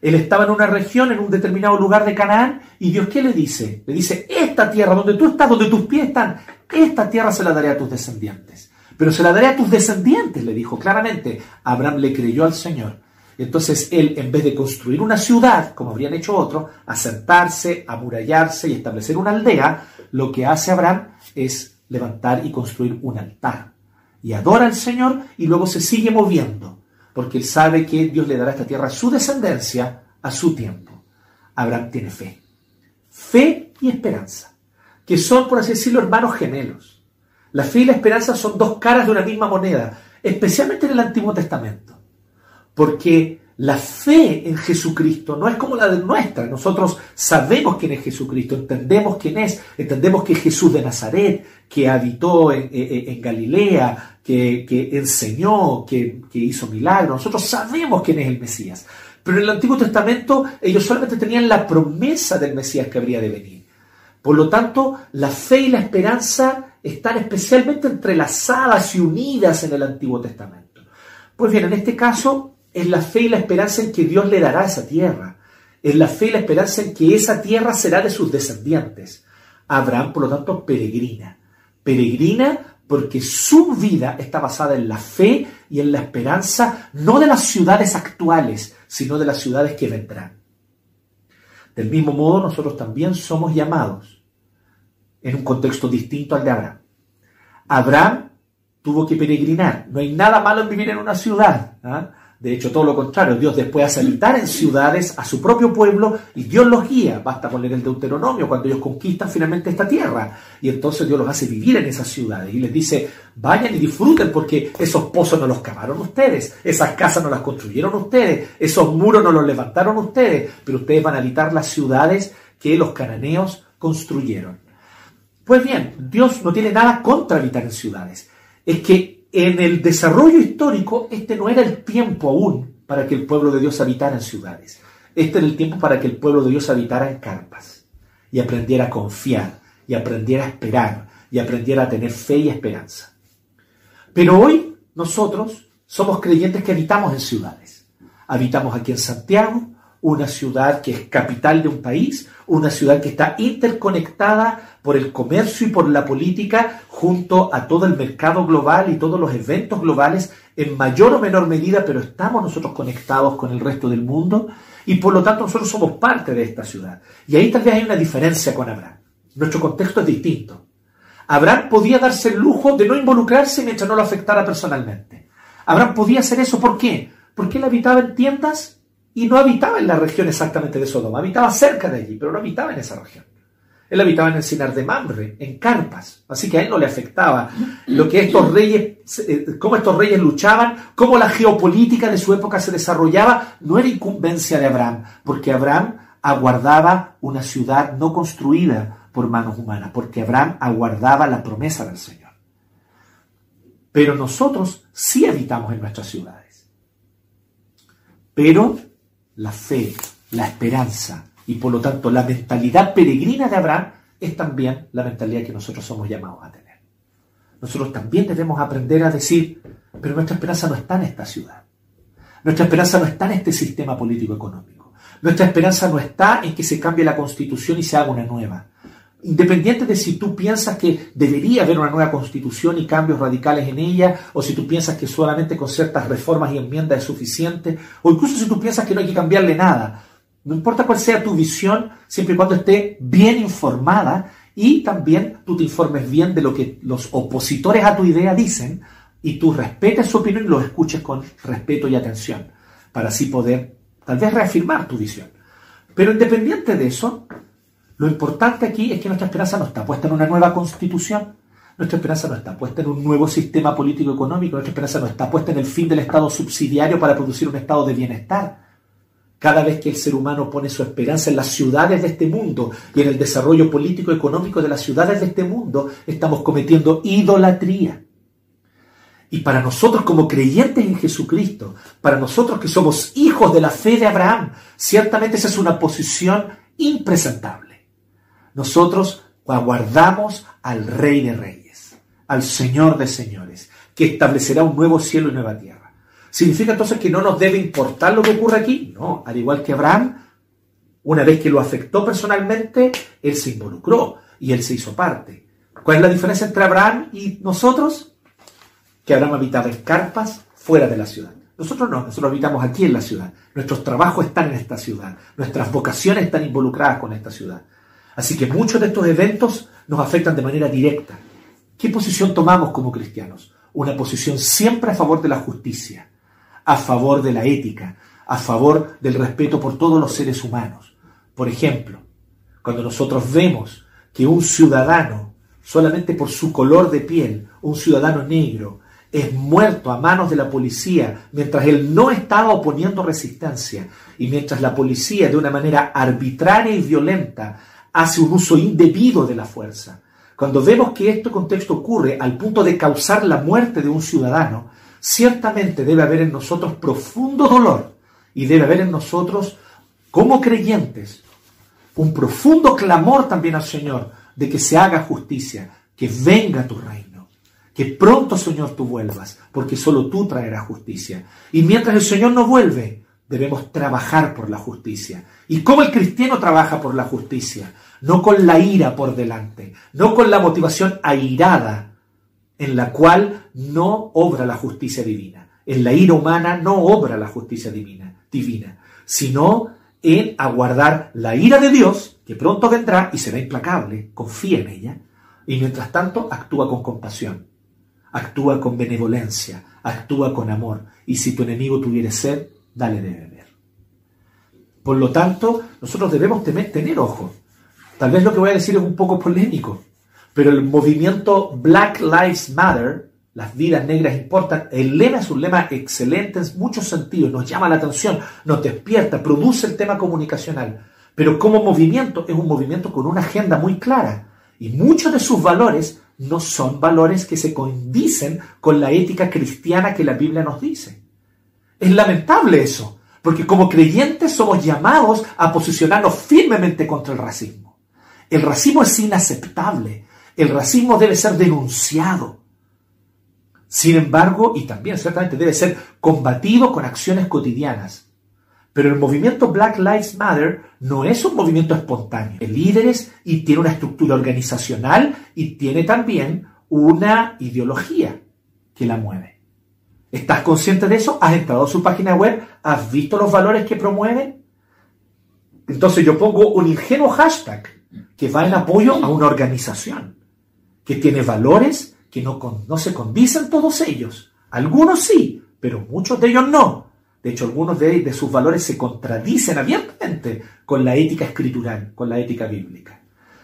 Él estaba en una región, en un determinado lugar de Canaán, y Dios ¿qué le dice? Le dice, esta tierra donde tú estás, donde tus pies están, esta tierra se la daré a tus descendientes. Pero se la daré a tus descendientes, le dijo claramente. Abraham le creyó al Señor. Entonces él, en vez de construir una ciudad, como habrían hecho otros, asentarse, amurallarse y establecer una aldea, lo que hace Abraham es levantar y construir un altar. Y adora al Señor y luego se sigue moviendo, porque él sabe que Dios le dará esta tierra a su descendencia a su tiempo. Abraham tiene fe. Fe y esperanza, que son, por así decirlo, hermanos gemelos. La fe y la esperanza son dos caras de una misma moneda, especialmente en el Antiguo Testamento. Porque la fe en Jesucristo no es como la de nuestra. Nosotros sabemos quién es Jesucristo, entendemos quién es, entendemos que es Jesús de Nazaret, que habitó en, Galilea, que, enseñó, que, que, hizo milagros. Nosotros sabemos quién es el Mesías. Pero en el Antiguo Testamento ellos solamente tenían la promesa del Mesías que habría de venir. Por lo tanto, la fe y la esperanza están especialmente entrelazadas y unidas en el Antiguo Testamento. Pues bien, en este caso, es la fe y la esperanza en que Dios le dará esa tierra. Es la fe y la esperanza en que esa tierra será de sus descendientes. Abraham, por lo tanto, peregrina. Peregrina porque su vida está basada en la fe y en la esperanza no de las ciudades actuales, sino de las ciudades que vendrán. Del mismo modo, nosotros también somos llamados en un contexto distinto al de Abraham. Abraham tuvo que peregrinar. No hay nada malo en vivir en una ciudad. ¿ah? De hecho, todo lo contrario, Dios después hace habitar en ciudades a su propio pueblo y Dios los guía. Basta poner el Deuteronomio cuando ellos conquistan finalmente esta tierra. Y entonces Dios los hace vivir en esas ciudades y les dice, vayan y disfruten porque esos pozos no los cavaron ustedes, esas casas no las construyeron ustedes, esos muros no los levantaron ustedes, pero ustedes van a habitar las ciudades que los cananeos construyeron. Pues bien, Dios no tiene nada contra habitar en ciudades. Es que en el desarrollo histórico, este no era el tiempo aún para que el pueblo de Dios habitara en ciudades. Este era el tiempo para que el pueblo de Dios habitara en carpas y aprendiera a confiar y aprendiera a esperar y aprendiera a tener fe y esperanza. Pero hoy nosotros somos creyentes que habitamos en ciudades. Habitamos aquí en Santiago, una ciudad que es capital de un país, una ciudad que está interconectada por el comercio y por la política junto a todo el mercado global y todos los eventos globales en mayor o menor medida, pero estamos nosotros conectados con el resto del mundo y por lo tanto nosotros somos parte de esta ciudad. Y ahí tal vez hay una diferencia con Abraham. Nuestro contexto es distinto. Abraham podía darse el lujo de no involucrarse mientras no lo afectara personalmente. Abraham podía hacer eso, ¿por qué? Porque él habitaba en tiendas y no habitaba en la región exactamente de Sodoma, habitaba cerca de allí, pero no habitaba en esa región. Él habitaba en el Sinar de Mamre, en carpas, así que a él no le afectaba lo que estos reyes, eh, cómo estos reyes luchaban, cómo la geopolítica de su época se desarrollaba, no era incumbencia de Abraham, porque Abraham aguardaba una ciudad no construida por manos humanas, porque Abraham aguardaba la promesa del Señor. Pero nosotros sí habitamos en nuestras ciudades. Pero la fe, la esperanza y por lo tanto la mentalidad peregrina de Abraham es también la mentalidad que nosotros somos llamados a tener. Nosotros también debemos aprender a decir, pero nuestra esperanza no está en esta ciudad. Nuestra esperanza no está en este sistema político-económico. Nuestra esperanza no está en que se cambie la constitución y se haga una nueva. Independiente de si tú piensas que debería haber una nueva constitución y cambios radicales en ella, o si tú piensas que solamente con ciertas reformas y enmiendas es suficiente, o incluso si tú piensas que no hay que cambiarle nada. No importa cuál sea tu visión, siempre y cuando esté bien informada y también tú te informes bien de lo que los opositores a tu idea dicen y tú respetes su opinión y los escuches con respeto y atención, para así poder tal vez reafirmar tu visión. Pero independiente de eso, lo importante aquí es que nuestra esperanza no está puesta en una nueva constitución, nuestra esperanza no está puesta en un nuevo sistema político-económico, nuestra esperanza no está puesta en el fin del Estado subsidiario para producir un estado de bienestar. Cada vez que el ser humano pone su esperanza en las ciudades de este mundo y en el desarrollo político-económico de las ciudades de este mundo, estamos cometiendo idolatría. Y para nosotros como creyentes en Jesucristo, para nosotros que somos hijos de la fe de Abraham, ciertamente esa es una posición impresentable. Nosotros aguardamos al Rey de Reyes, al Señor de Señores, que establecerá un nuevo cielo y nueva tierra. ¿Significa entonces que no nos debe importar lo que ocurre aquí? No, al igual que Abraham, una vez que lo afectó personalmente, él se involucró y él se hizo parte. ¿Cuál es la diferencia entre Abraham y nosotros? Que Abraham habitaba en carpas fuera de la ciudad. Nosotros no, nosotros habitamos aquí en la ciudad. Nuestros trabajos están en esta ciudad. Nuestras vocaciones están involucradas con esta ciudad. Así que muchos de estos eventos nos afectan de manera directa. ¿Qué posición tomamos como cristianos? Una posición siempre a favor de la justicia, a favor de la ética, a favor del respeto por todos los seres humanos. Por ejemplo, cuando nosotros vemos que un ciudadano, solamente por su color de piel, un ciudadano negro, es muerto a manos de la policía mientras él no estaba oponiendo resistencia y mientras la policía de una manera arbitraria y violenta hace un uso indebido de la fuerza. Cuando vemos que este contexto ocurre al punto de causar la muerte de un ciudadano, ciertamente debe haber en nosotros profundo dolor y debe haber en nosotros, como creyentes, un profundo clamor también al Señor de que se haga justicia, que venga tu reino, que pronto, Señor, tú vuelvas, porque solo tú traerás justicia. Y mientras el Señor no vuelve, debemos trabajar por la justicia. ¿Y cómo el cristiano trabaja por la justicia? No con la ira por delante, no con la motivación airada en la cual no obra la justicia divina. En la ira humana no obra la justicia divina, divina, sino en aguardar la ira de Dios, que pronto vendrá y será implacable, confía en ella, y mientras tanto actúa con compasión, actúa con benevolencia, actúa con amor, y si tu enemigo tuviere sed, dale de beber. Por lo tanto, nosotros debemos tener ojo. Tal vez lo que voy a decir es un poco polémico, pero el movimiento Black Lives Matter, las vidas negras importan, el lema es un lema excelente en muchos sentidos, nos llama la atención, nos despierta, produce el tema comunicacional, pero como movimiento es un movimiento con una agenda muy clara y muchos de sus valores no son valores que se condicen con la ética cristiana que la Biblia nos dice. Es lamentable eso, porque como creyentes somos llamados a posicionarnos firmemente contra el racismo. El racismo es inaceptable, el racismo debe ser denunciado. Sin embargo, y también ciertamente debe ser combatido con acciones cotidianas. Pero el movimiento Black Lives Matter no es un movimiento espontáneo. Tiene líderes y tiene una estructura organizacional y tiene también una ideología que la mueve. ¿Estás consciente de eso? ¿Has entrado a su página web? ¿Has visto los valores que promueven? Entonces yo pongo un ingenuo hashtag que va en apoyo a una organización que tiene valores que no, no se condicen todos ellos. Algunos sí, pero muchos de ellos no. De hecho, algunos de, de sus valores se contradicen abiertamente con la ética escritural, con la ética bíblica.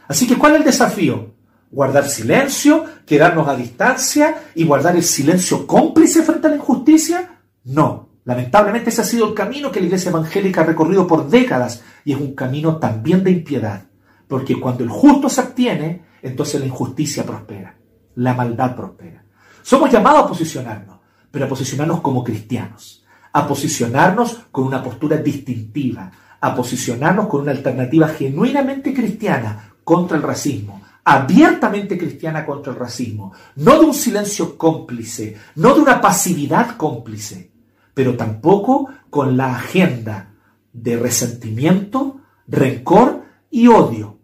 Así que, ¿cuál es el desafío? Guardar silencio, quedarnos a distancia y guardar el silencio cómplice frente a la injusticia? No. Lamentablemente ese ha sido el camino que la Iglesia Evangélica ha recorrido por décadas y es un camino también de impiedad. Porque cuando el justo se abstiene, entonces la injusticia prospera, la maldad prospera. Somos llamados a posicionarnos, pero a posicionarnos como cristianos, a posicionarnos con una postura distintiva, a posicionarnos con una alternativa genuinamente cristiana contra el racismo, abiertamente cristiana contra el racismo, no de un silencio cómplice, no de una pasividad cómplice, pero tampoco con la agenda de resentimiento, rencor y odio,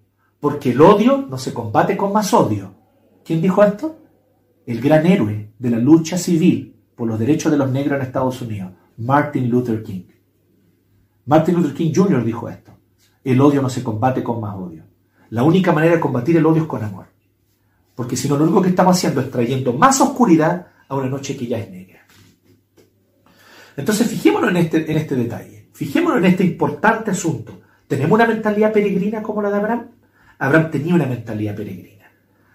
porque el odio no se combate con más odio. ¿Quién dijo esto? El gran héroe de la lucha civil por los derechos de los negros en Estados Unidos, Martin Luther King. Martin Luther King Jr. dijo esto. El odio no se combate con más odio. La única manera de combatir el odio es con amor. Porque si no, lo único que estamos haciendo es trayendo más oscuridad a una noche que ya es negra. Entonces, fijémonos en este, en este detalle. Fijémonos en este importante asunto. ¿Tenemos una mentalidad peregrina como la de Abraham? Abraham tenía una mentalidad peregrina.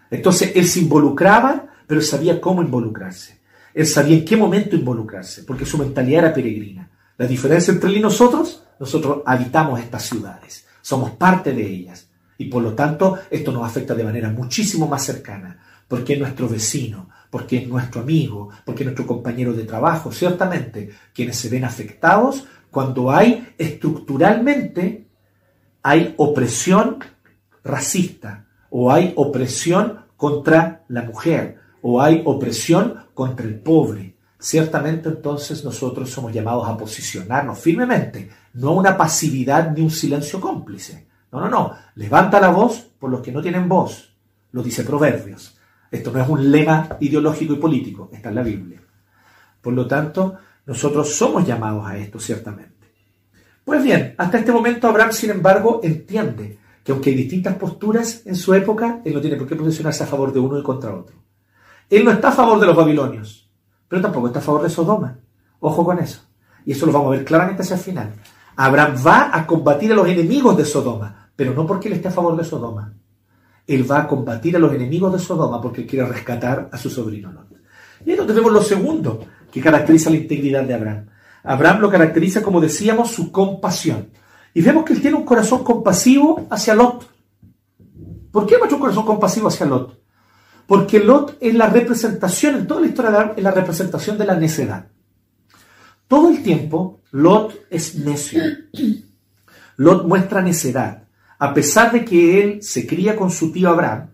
Entonces él se involucraba, pero sabía cómo involucrarse. Él sabía en qué momento involucrarse, porque su mentalidad era peregrina. La diferencia entre él y nosotros, nosotros habitamos estas ciudades, somos parte de ellas. Y por lo tanto, esto nos afecta de manera muchísimo más cercana, porque es nuestro vecino, porque es nuestro amigo, porque es nuestro compañero de trabajo, ciertamente, quienes se ven afectados cuando hay estructuralmente, hay opresión racista, o hay opresión contra la mujer, o hay opresión contra el pobre. Ciertamente entonces nosotros somos llamados a posicionarnos firmemente, no a una pasividad ni un silencio cómplice. No, no, no. Levanta la voz por los que no tienen voz. Lo dice Proverbios. Esto no es un lema ideológico y político, está en la Biblia. Por lo tanto, nosotros somos llamados a esto, ciertamente. Pues bien, hasta este momento Abraham, sin embargo, entiende que aunque hay distintas posturas en su época, él no tiene por qué posicionarse a favor de uno y contra otro. Él no está a favor de los babilonios, pero tampoco está a favor de Sodoma. Ojo con eso. Y eso lo vamos a ver claramente hacia el final. Abraham va a combatir a los enemigos de Sodoma, pero no porque él esté a favor de Sodoma. Él va a combatir a los enemigos de Sodoma porque quiere rescatar a su sobrino Lot. Y donde vemos lo segundo que caracteriza la integridad de Abraham. Abraham lo caracteriza, como decíamos, su compasión. Y vemos que él tiene un corazón compasivo hacia Lot. ¿Por qué muestra un corazón compasivo hacia Lot? Porque Lot es la representación, en toda la historia de Abraham, es la representación de la necedad. Todo el tiempo, Lot es necio. Lot muestra necedad. A pesar de que él se cría con su tío Abraham,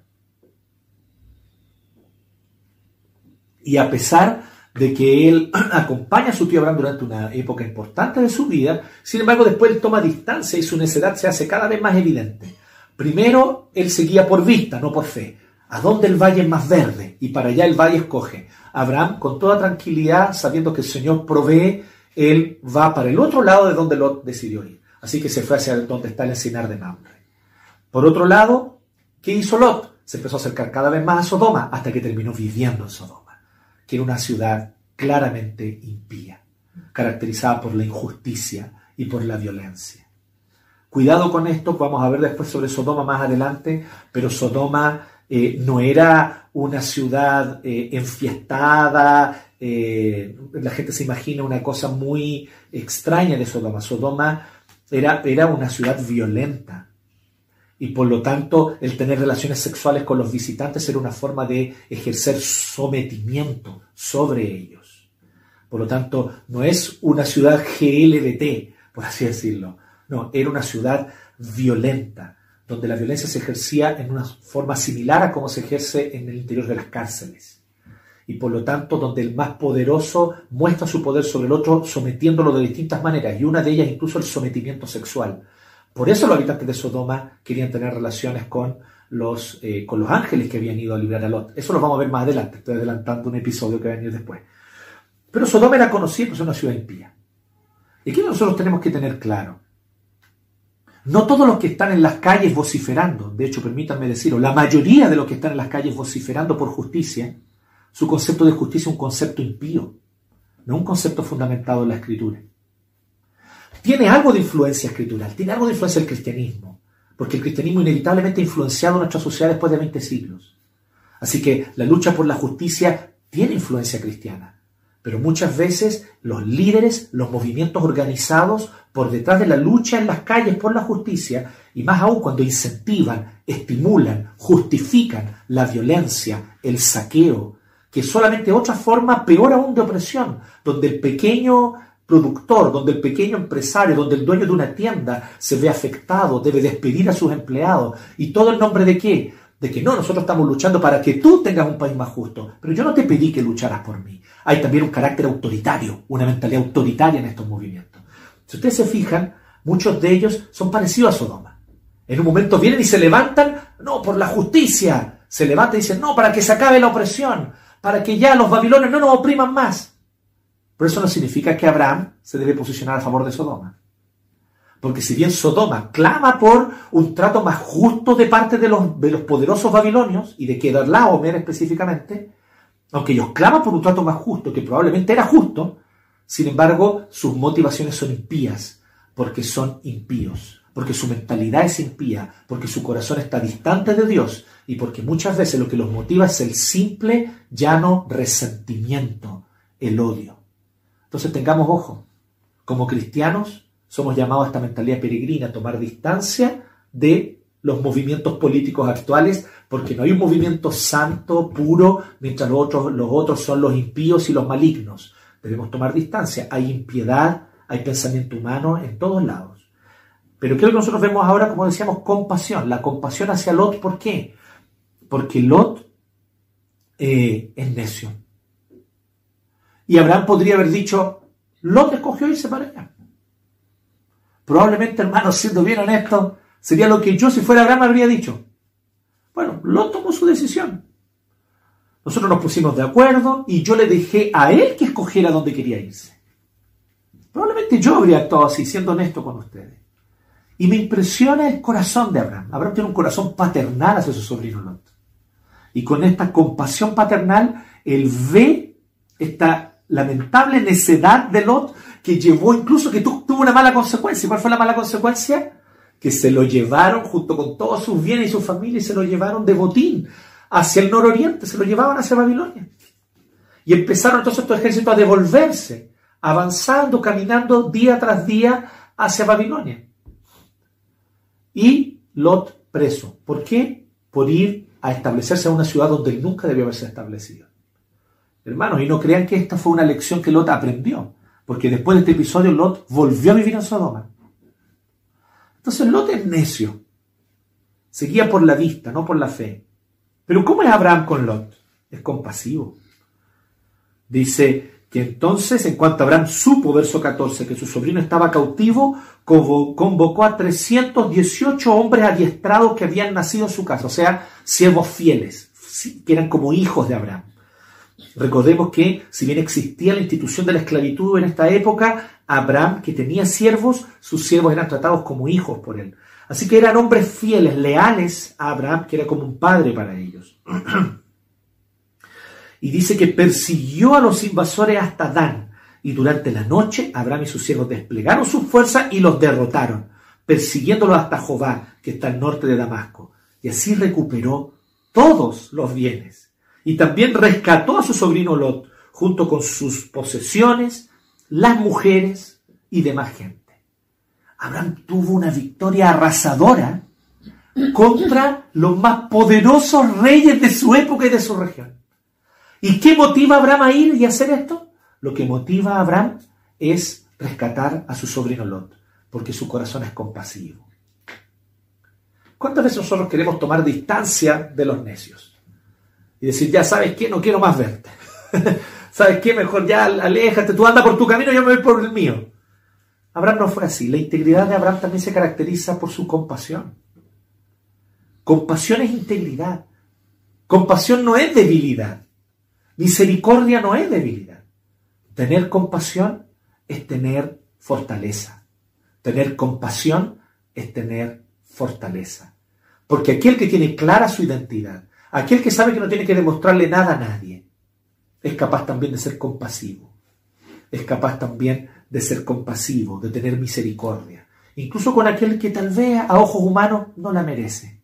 y a pesar de que él acompaña a su tío Abraham durante una época importante de su vida, sin embargo después él toma distancia y su necedad se hace cada vez más evidente. Primero, él seguía por vista, no por fe. ¿A dónde el valle es más verde? Y para allá el valle escoge. Abraham, con toda tranquilidad, sabiendo que el Señor provee, él va para el otro lado de donde Lot decidió ir. Así que se fue hacia donde está el encinar de Mamre. Por otro lado, ¿qué hizo Lot? Se empezó a acercar cada vez más a Sodoma hasta que terminó viviendo en Sodoma, que era una ciudad claramente impía, caracterizada por la injusticia y por la violencia. Cuidado con esto, vamos a ver después sobre Sodoma más adelante, pero Sodoma eh, no era una ciudad eh, enfiestada, eh, la gente se imagina una cosa muy extraña de Sodoma. Sodoma era, era una ciudad violenta y por lo tanto el tener relaciones sexuales con los visitantes era una forma de ejercer sometimiento sobre ellos. Por lo tanto, no es una ciudad GLBT, por así decirlo, no, era una ciudad violenta, donde la violencia se ejercía en una forma similar a como se ejerce en el interior de las cárceles. Y por lo tanto, donde el más poderoso muestra su poder sobre el otro sometiéndolo de distintas maneras, y una de ellas incluso el sometimiento sexual. Por eso los habitantes de Sodoma querían tener relaciones con los, eh, con los ángeles que habían ido a librar a Lot. Eso lo vamos a ver más adelante, estoy adelantando un episodio que va a venir después. Pero Sodoma era conocida por ser una ciudad impía. Y aquí nosotros tenemos que tener claro no todos los que están en las calles vociferando, de hecho permítanme decirlo, la mayoría de los que están en las calles vociferando por justicia, su concepto de justicia es un concepto impío, no un concepto fundamentado en la escritura. Tiene algo de influencia escritural, tiene algo de influencia del cristianismo, porque el cristianismo inevitablemente ha influenciado nuestra sociedad después de 20 siglos. Así que la lucha por la justicia tiene influencia cristiana. Pero muchas veces los líderes, los movimientos organizados, por detrás de la lucha en las calles por la justicia, y más aún cuando incentivan, estimulan, justifican la violencia, el saqueo, que es solamente otra forma peor aún de opresión, donde el pequeño productor, donde el pequeño empresario, donde el dueño de una tienda se ve afectado, debe despedir a sus empleados. ¿Y todo en nombre de qué? De que no, nosotros estamos luchando para que tú tengas un país más justo, pero yo no te pedí que lucharas por mí hay también un carácter autoritario, una mentalidad autoritaria en estos movimientos. Si ustedes se fijan, muchos de ellos son parecidos a Sodoma. En un momento vienen y se levantan, no, por la justicia. Se levantan y dicen, no, para que se acabe la opresión, para que ya los babilonios no nos opriman más. Pero eso no significa que Abraham se debe posicionar a favor de Sodoma. Porque si bien Sodoma clama por un trato más justo de parte de los, de los poderosos babilonios, y de Kedorlaomer específicamente, aunque ellos claman por un trato más justo, que probablemente era justo, sin embargo, sus motivaciones son impías, porque son impíos, porque su mentalidad es impía, porque su corazón está distante de Dios y porque muchas veces lo que los motiva es el simple, llano resentimiento, el odio. Entonces tengamos ojo, como cristianos somos llamados a esta mentalidad peregrina, a tomar distancia de los movimientos políticos actuales porque no hay un movimiento santo, puro, mientras los otros, los otros son los impíos y los malignos. Debemos tomar distancia. Hay impiedad, hay pensamiento humano en todos lados. Pero ¿qué es lo que nosotros vemos ahora? Como decíamos, compasión. La compasión hacia Lot, ¿por qué? Porque Lot eh, es necio. Y Abraham podría haber dicho, Lot escogió irse para allá. Probablemente, hermano, siendo bien honesto, sería lo que yo si fuera Abraham habría dicho. Bueno, Lot tomó su decisión. Nosotros nos pusimos de acuerdo y yo le dejé a él que escogiera dónde quería irse. Probablemente yo habría actuado así, siendo honesto con ustedes. Y me impresiona el corazón de Abraham. Abraham tiene un corazón paternal hacia su sobrino Lot. Y con esta compasión paternal, él ve esta lamentable necedad de Lot que llevó incluso que tuvo una mala consecuencia. ¿Cuál fue la mala consecuencia? que se lo llevaron junto con todos sus bienes y su familia y se lo llevaron de botín hacia el nororiente, se lo llevaban hacia Babilonia. Y empezaron entonces estos ejércitos a devolverse, avanzando, caminando día tras día hacia Babilonia. Y Lot preso. ¿Por qué? Por ir a establecerse en una ciudad donde él nunca debió haberse establecido. Hermanos, y no crean que esta fue una lección que Lot aprendió, porque después de este episodio Lot volvió a vivir en Sodoma. Entonces Lot es necio. Seguía por la vista, no por la fe. Pero ¿cómo es Abraham con Lot? Es compasivo. Dice que entonces, en cuanto Abraham supo, verso 14, que su sobrino estaba cautivo, convocó a 318 hombres adiestrados que habían nacido en su casa, o sea, siervos fieles, que eran como hijos de Abraham. Recordemos que si bien existía la institución de la esclavitud en esta época, Abraham, que tenía siervos, sus siervos eran tratados como hijos por él. Así que eran hombres fieles, leales a Abraham, que era como un padre para ellos. y dice que persiguió a los invasores hasta Dan. Y durante la noche Abraham y sus siervos desplegaron sus fuerzas y los derrotaron, persiguiéndolos hasta Jobá, que está al norte de Damasco. Y así recuperó todos los bienes. Y también rescató a su sobrino Lot, junto con sus posesiones, las mujeres y demás gente. Abraham tuvo una victoria arrasadora contra los más poderosos reyes de su época y de su región. ¿Y qué motiva a Abraham a ir y hacer esto? Lo que motiva a Abraham es rescatar a su sobrino Lot, porque su corazón es compasivo. ¿Cuántas veces nosotros queremos tomar distancia de los necios? Y decir, ya sabes qué, no quiero más verte. ¿Sabes qué? Mejor ya aléjate, tú anda por tu camino, yo me voy por el mío. Abraham no fue así. La integridad de Abraham también se caracteriza por su compasión. Compasión es integridad. Compasión no es debilidad. Misericordia no es debilidad. Tener compasión es tener fortaleza. Tener compasión es tener fortaleza. Porque aquel que tiene clara su identidad, aquel que sabe que no tiene que demostrarle nada a nadie, es capaz también de ser compasivo. Es capaz también de ser compasivo, de tener misericordia, incluso con aquel que tal vez a ojos humanos no la merece.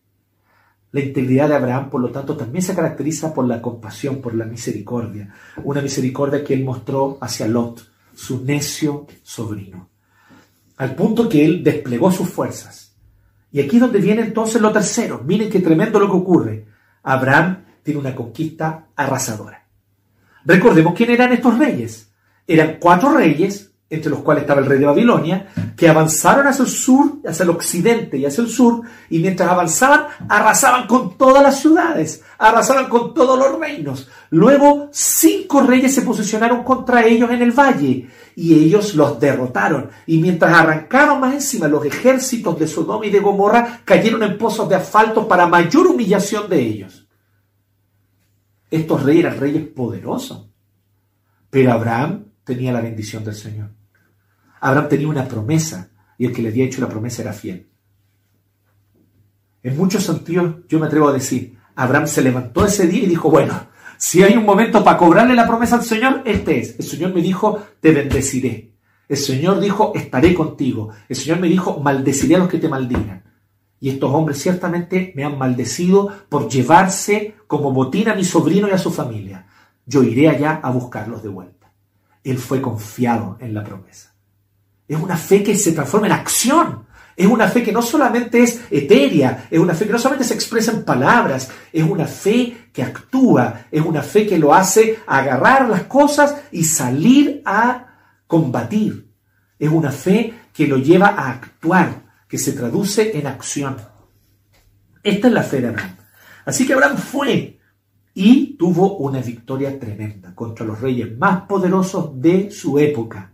La integridad de Abraham, por lo tanto, también se caracteriza por la compasión, por la misericordia, una misericordia que él mostró hacia Lot, su necio sobrino, al punto que él desplegó sus fuerzas. Y aquí es donde viene entonces lo tercero. Miren qué tremendo lo que ocurre. Abraham tiene una conquista arrasadora. Recordemos quién eran estos reyes. Eran cuatro reyes entre los cuales estaba el rey de Babilonia, que avanzaron hacia el sur, hacia el occidente y hacia el sur, y mientras avanzaban, arrasaban con todas las ciudades, arrasaban con todos los reinos. Luego, cinco reyes se posicionaron contra ellos en el valle, y ellos los derrotaron. Y mientras arrancaron más encima, los ejércitos de Sodoma y de Gomorra cayeron en pozos de asfalto para mayor humillación de ellos. Estos reyes eran reyes poderosos, pero Abraham tenía la bendición del Señor. Abraham tenía una promesa y el que le había hecho la promesa era fiel. En muchos sentidos, yo me atrevo a decir, Abraham se levantó ese día y dijo, bueno, si hay un momento para cobrarle la promesa al Señor, este es. El Señor me dijo, te bendeciré. El Señor dijo, estaré contigo. El Señor me dijo, maldeciré a los que te maldigan. Y estos hombres ciertamente me han maldecido por llevarse como botín a mi sobrino y a su familia. Yo iré allá a buscarlos de vuelta. Él fue confiado en la promesa. Es una fe que se transforma en acción. Es una fe que no solamente es etérea, es una fe que no solamente se expresa en palabras, es una fe que actúa, es una fe que lo hace agarrar las cosas y salir a combatir. Es una fe que lo lleva a actuar, que se traduce en acción. Esta es la fe de Abraham. Así que Abraham fue y tuvo una victoria tremenda contra los reyes más poderosos de su época.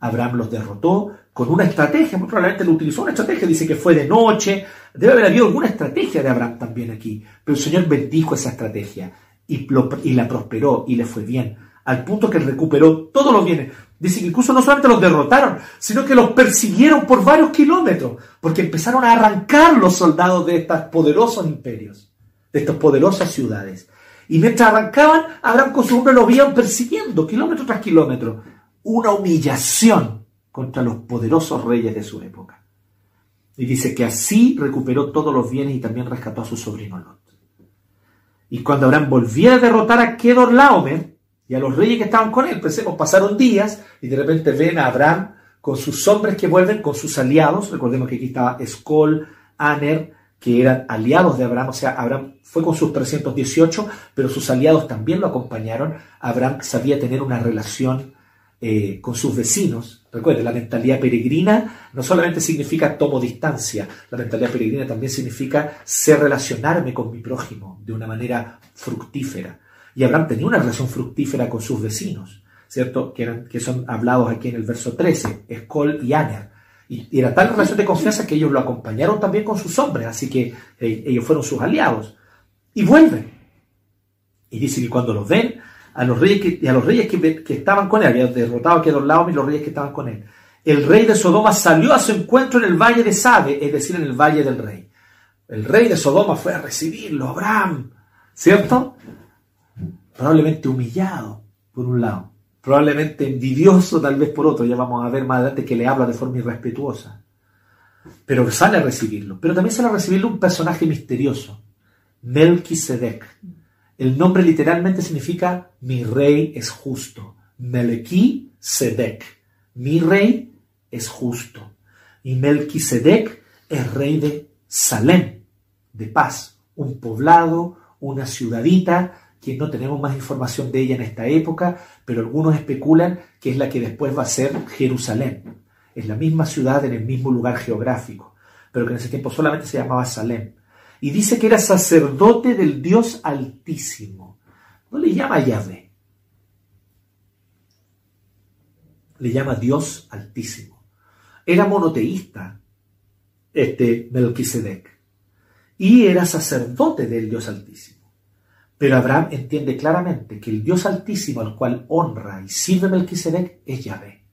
Abraham los derrotó con una estrategia, muy probablemente lo utilizó una estrategia, dice que fue de noche, debe haber habido alguna estrategia de Abraham también aquí, pero el Señor bendijo esa estrategia y, la prosperó y le fue bien, al punto que recuperó todos los bienes. Dice que incluso no solamente los derrotaron, sino que los persiguieron por varios kilómetros, porque empezaron a arrancar los soldados de estos poderosos imperios, de estas poderosas ciudades. Y mientras arrancaban, Abraham con su hombre lo iban persiguiendo, kilómetro tras kilómetro una humillación contra los poderosos reyes de su época. Y dice que así recuperó todos los bienes y también rescató a su sobrino Lot. Y cuando Abraham volvía a derrotar a Kedor Laomer y a los reyes que estaban con él, pensemos, pasaron días y de repente ven a Abraham con sus hombres que vuelven, con sus aliados. Recordemos que aquí estaba Escol, Aner, que eran aliados de Abraham, o sea, Abraham fue con sus 318, pero sus aliados también lo acompañaron. Abraham sabía tener una relación eh, con sus vecinos. Recuerden, la mentalidad peregrina no solamente significa tomo distancia, la mentalidad peregrina también significa ser relacionarme con mi prójimo de una manera fructífera. Y Abraham tenía una relación fructífera con sus vecinos, ¿cierto? Que, eran, que son hablados aquí en el verso 13, Escol y Aner. Y, era tal relación de confianza que ellos lo acompañaron también con sus hombres, así que eh, ellos fueron sus aliados. Y vuelven. Y dice que cuando los ven, a los reyes que, y a los reyes que, estaban con él, había derrotado a lados y los reyes que estaban con él. El rey de Sodoma salió a su encuentro en el valle de Sabe, es decir, en el valle del rey. El rey de Sodoma fue a recibirlo, Abraham, ¿cierto? Probablemente humillado, por un lado, probablemente envidioso tal vez por otro, ya vamos a ver más adelante que le habla de forma irrespetuosa. Pero sale a recibirlo. Pero también sale a recibirlo un personaje misterioso, Melquisedec. El nombre literalmente significa mi rey es justo. Melquisedec. Mi rey es justo. Y Melquisedec es rey de Salem, de paz, un poblado, una ciudadita, que no tenemos más información de ella en esta época, pero algunos especulan que es la que después va a ser Jerusalén. Es la misma ciudad en el mismo lugar geográfico, pero que en ese tiempo solamente se llamaba Salem y dice que era sacerdote del Dios Altísimo. No le llama Yahvé, le llama Dios Altísimo. Era monoteísta, este Melquisedec, y era sacerdote del Dios Altísimo. Pero Abraham entiende claramente que el Dios Altísimo al cual honra y sirve Melquisedec es Yahvé.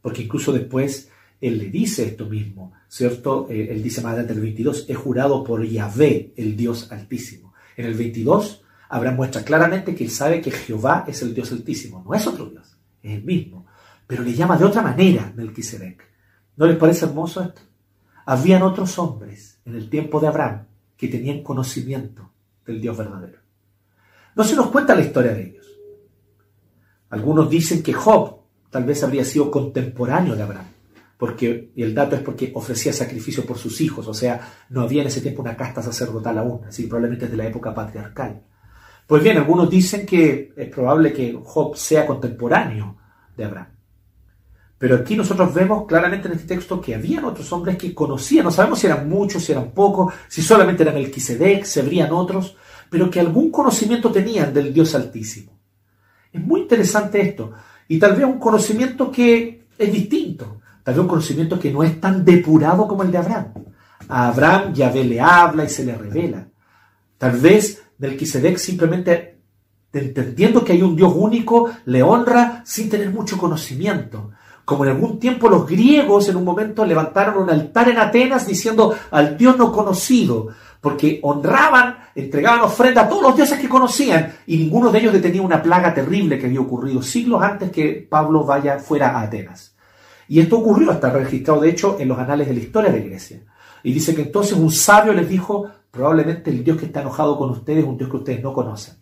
Porque incluso después él le dice esto mismo, ¿cierto? Eh, él dice más adelante en el 22, he jurado por Yahvé, el Dios Altísimo. En el 22, Abraham muestra claramente que él sabe que Jehová es el Dios Altísimo, no es otro Dios, es el mismo, pero le llama de otra manera Melquisedec. ¿No les parece hermoso esto? Habían otros hombres en el tiempo de Abraham que tenían conocimiento del Dios verdadero. No se nos cuenta la historia de ellos. Algunos dicen que Job tal vez habría sido contemporáneo de Abraham porque el dato es porque ofrecía sacrificio por sus hijos, o sea, no había en ese tiempo una casta sacerdotal aún, así probablemente es de la época patriarcal. Pues bien, algunos dicen que es probable que Job sea contemporáneo de Abraham. Pero aquí nosotros vemos claramente en este texto que habían otros hombres que conocían, no sabemos si eran muchos, si eran pocos, si solamente eran Melquisedec, si habrían otros, pero que algún conocimiento tenían del Dios Altísimo. Es muy interesante esto, y tal vez un conocimiento que es distinto tal vez un conocimiento que no es tan depurado como el de Abraham. A Abraham Yahvé le habla y se le revela. Tal vez Melquisedec simplemente entendiendo que hay un Dios único, le honra sin tener mucho conocimiento. Como en algún tiempo los griegos en un momento levantaron un altar en Atenas diciendo al Dios no conocido, porque honraban, entregaban ofrenda a todos los dioses que conocían y ninguno de ellos detenía una plaga terrible que había ocurrido siglos antes que Pablo vaya fuera a Atenas. Y esto ocurrió, está registrado de hecho en los anales de la historia de Grecia. Y dice que entonces un sabio les dijo, probablemente el Dios que está enojado con ustedes es un Dios que ustedes no conocen.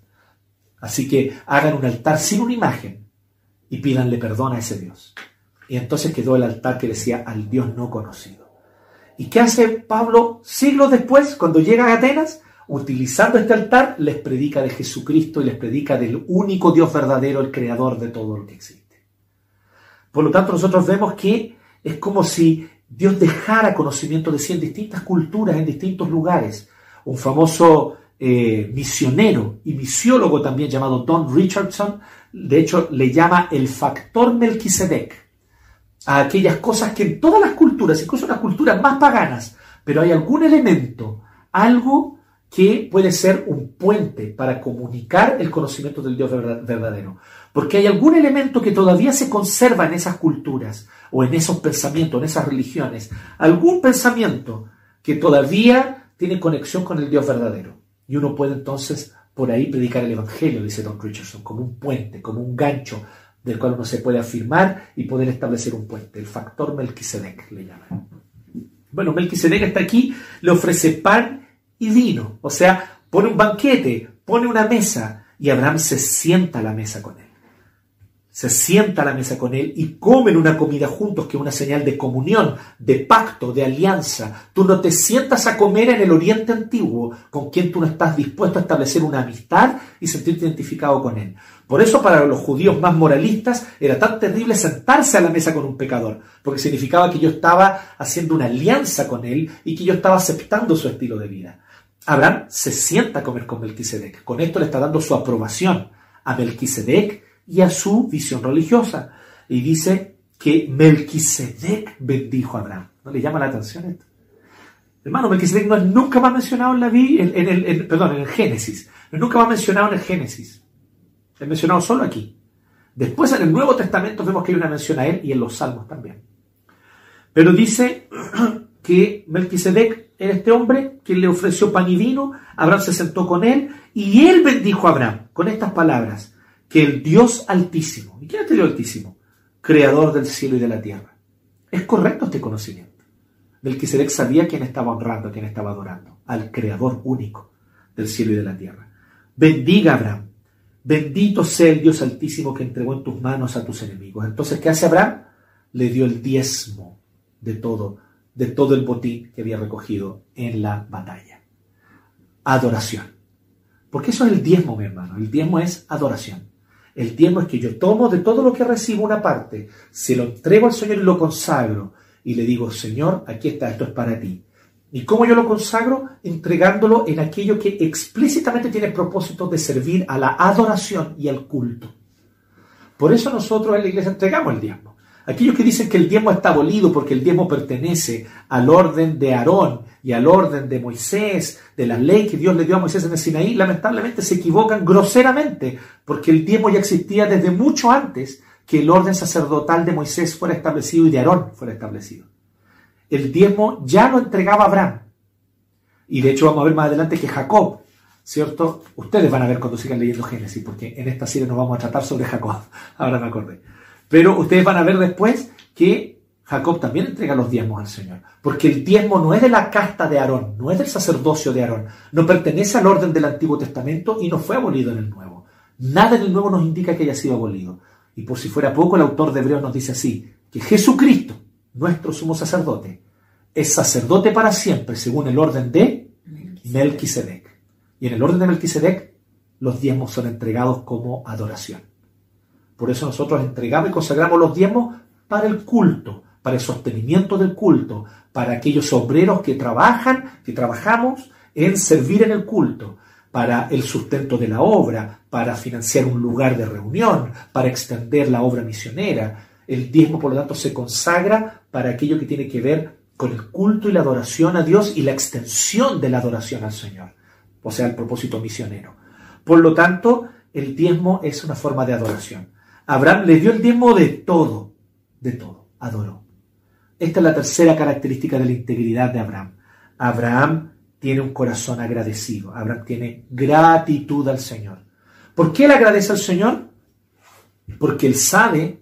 Así que hagan un altar sin una imagen y pídanle perdón a ese Dios. Y entonces quedó el altar que decía al Dios no conocido. ¿Y qué hace Pablo siglos después, cuando llega a Atenas? Utilizando este altar, les predica de Jesucristo y les predica del único Dios verdadero, el creador de todo lo que existe. Por lo tanto, nosotros vemos que es como si Dios dejara conocimiento de sí en distintas culturas, en distintos lugares. Un famoso eh, misionero y misiólogo también llamado Don Richardson, de hecho, le llama el factor Melquisedec a aquellas cosas que en todas las culturas, incluso en las culturas más paganas, pero hay algún elemento, algo que puede ser un puente para comunicar el conocimiento del Dios verdadero. Porque hay algún elemento que todavía se conserva en esas culturas o en esos pensamientos, en esas religiones. Algún pensamiento que todavía tiene conexión con el Dios verdadero. Y uno puede entonces por ahí predicar el Evangelio, dice Don Richardson, como un puente, como un gancho del cual uno se puede afirmar y poder establecer un puente. El factor Melquisedec le llaman. Bueno, Melquisedec está aquí, le ofrece pan y vino, o sea, pone un banquete, pone una mesa y Abraham se sienta a la mesa con él se sienta a la mesa con él y comen una comida juntos, que es una señal de comunión, de pacto, de alianza. Tú no te sientas a comer en el Oriente Antiguo con quien tú no estás dispuesto a establecer una amistad y sentirte identificado con él. Por eso para los judíos más moralistas era tan terrible sentarse a la mesa con un pecador, porque significaba que yo estaba haciendo una alianza con él y que yo estaba aceptando su estilo de vida. Abraham se sienta a comer con Melquisedec. Con esto le está dando su aprobación a Melquisedec y a su visión religiosa. Y dice que Melquisedec bendijo a Abraham. ¿No le llama la atención esto? Hermano, Melquisedec no es nunca más mencionado en la el, perdón, en el Génesis. Nunca más mencionado en el Génesis. Es mencionado solo aquí. Después en el Nuevo Testamento vemos que hay una mención a él y en los Salmos también. Pero dice que Melquisedec era este hombre que le ofreció pan y vino, Abraham se sentó con él y él bendijo a Abraham con estas palabras, que el Dios altísimo, ¿y quién es el Dios altísimo? Creador del cielo y de la tierra. Es correcto este conocimiento. Melquisedec sabía quién estaba honrando, quién estaba adorando, al Creador único del cielo y de la tierra. Bendiga Abraham. Bendito sea el Dios altísimo que entregó en tus manos a tus enemigos. Entonces, ¿qué hace Abraham? Le dio el diezmo de todo, de todo el botín que había recogido en la batalla. Adoración. Porque eso es el diezmo, mi hermano. El diezmo es adoración. El diezmo es que yo tomo de todo lo que recibo una parte, se lo entrego al Señor y lo consagro. Y le digo, Señor, aquí está, esto es para ti. ¿Y cómo yo lo consagro? Entregándolo en aquello que explícitamente tiene propósito de servir a la adoración y al culto. Por eso nosotros en la iglesia entregamos el diezmo. Aquellos que dicen que el diezmo está abolido porque el diezmo pertenece al orden de Aarón y al orden de Moisés, de la ley que Dios le dio a Moisés en el Sinaí, lamentablemente se equivocan groseramente porque el diezmo ya existía desde mucho antes que el orden sacerdotal de Moisés fuera establecido y de Aarón fuera establecido el diezmo ya lo entregaba Abraham. Y de hecho vamos a ver más adelante que Jacob, ¿cierto? Ustedes van a ver cuando sigan leyendo Génesis, porque en esta serie nos vamos a tratar sobre Jacob. Ahora me acordé. Pero ustedes van a ver después que Jacob también entrega los diezmos al Señor. Porque el diezmo no es de la casta de Aarón, no es del sacerdocio de Aarón, no pertenece al orden del Antiguo Testamento y no fue abolido en el Nuevo. Nada en el Nuevo nos indica que haya sido abolido. Y por si fuera poco, el autor de Hebreos nos dice así, que Jesucristo, nuestro sumo sacerdote, es sacerdote para siempre según el orden de Melquisedec. Y en el orden de Melquisedec, los diezmos son entregados como adoración. Por eso nosotros entregamos y consagramos los diezmos para el culto, para el sostenimiento del culto, para aquellos obreros que trabajan, que trabajamos en servir en el culto, para el sustento de la obra, para financiar un lugar de reunión, para extender la obra misionera, el diezmo, por lo tanto, se consagra para aquello que tiene que ver con el culto y la adoración a Dios y la extensión de la adoración al Señor, o sea, el propósito misionero. Por lo tanto, el diezmo es una forma de adoración. Abraham le dio el diezmo de todo, de todo, adoró. Esta es la tercera característica de la integridad de Abraham. Abraham tiene un corazón agradecido, Abraham tiene gratitud al Señor. ¿Por qué él agradece al Señor? Porque él sabe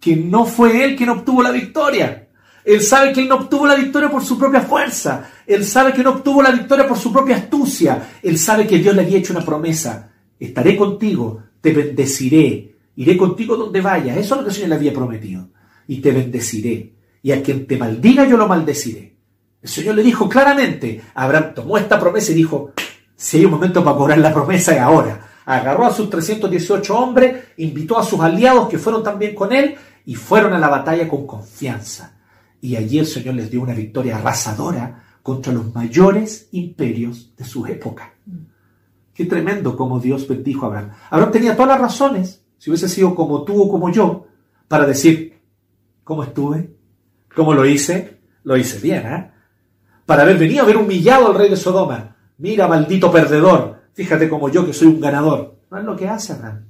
que no fue él quien obtuvo la victoria. Él sabe que él no obtuvo la victoria por su propia fuerza. Él sabe que no obtuvo la victoria por su propia astucia. Él sabe que Dios le había hecho una promesa. Estaré contigo, te bendeciré, iré contigo donde vayas. Eso es lo que el Señor le había prometido. Y te bendeciré. Y a quien te maldiga yo lo maldeciré. El Señor le dijo claramente, Abraham tomó esta promesa y dijo, si hay un momento para cobrar la promesa es ahora. Agarró a sus 318 hombres, invitó a sus aliados que fueron también con él y fueron a la batalla con confianza. Y allí el Señor les dio una victoria arrasadora contra los mayores imperios de su época. Qué tremendo como Dios bendijo a Abraham. Abraham tenía todas las razones, si hubiese sido como tú o como yo, para decir, ¿cómo estuve? ¿Cómo lo hice? Lo hice bien, ¿eh? Para haber venido a haber humillado al rey de Sodoma. Mira, maldito perdedor, fíjate como yo que soy un ganador. No es lo que hace Abraham.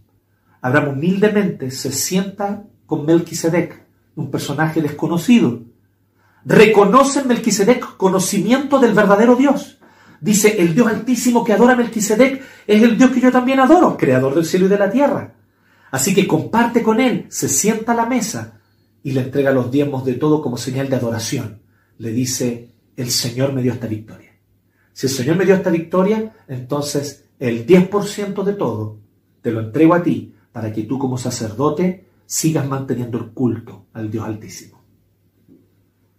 Abraham humildemente se sienta con Melquisedec, un personaje desconocido. Reconoce en Melquisedec conocimiento del verdadero Dios. Dice, el Dios altísimo que adora a Melquisedec es el Dios que yo también adoro, creador del cielo y de la tierra. Así que comparte con él, se sienta a la mesa y le entrega los diezmos de todo como señal de adoración. Le dice, el Señor me dio esta victoria. Si el Señor me dio esta victoria, entonces el 10% de todo te lo entrego a ti para que tú como sacerdote sigas manteniendo el culto al Dios Altísimo.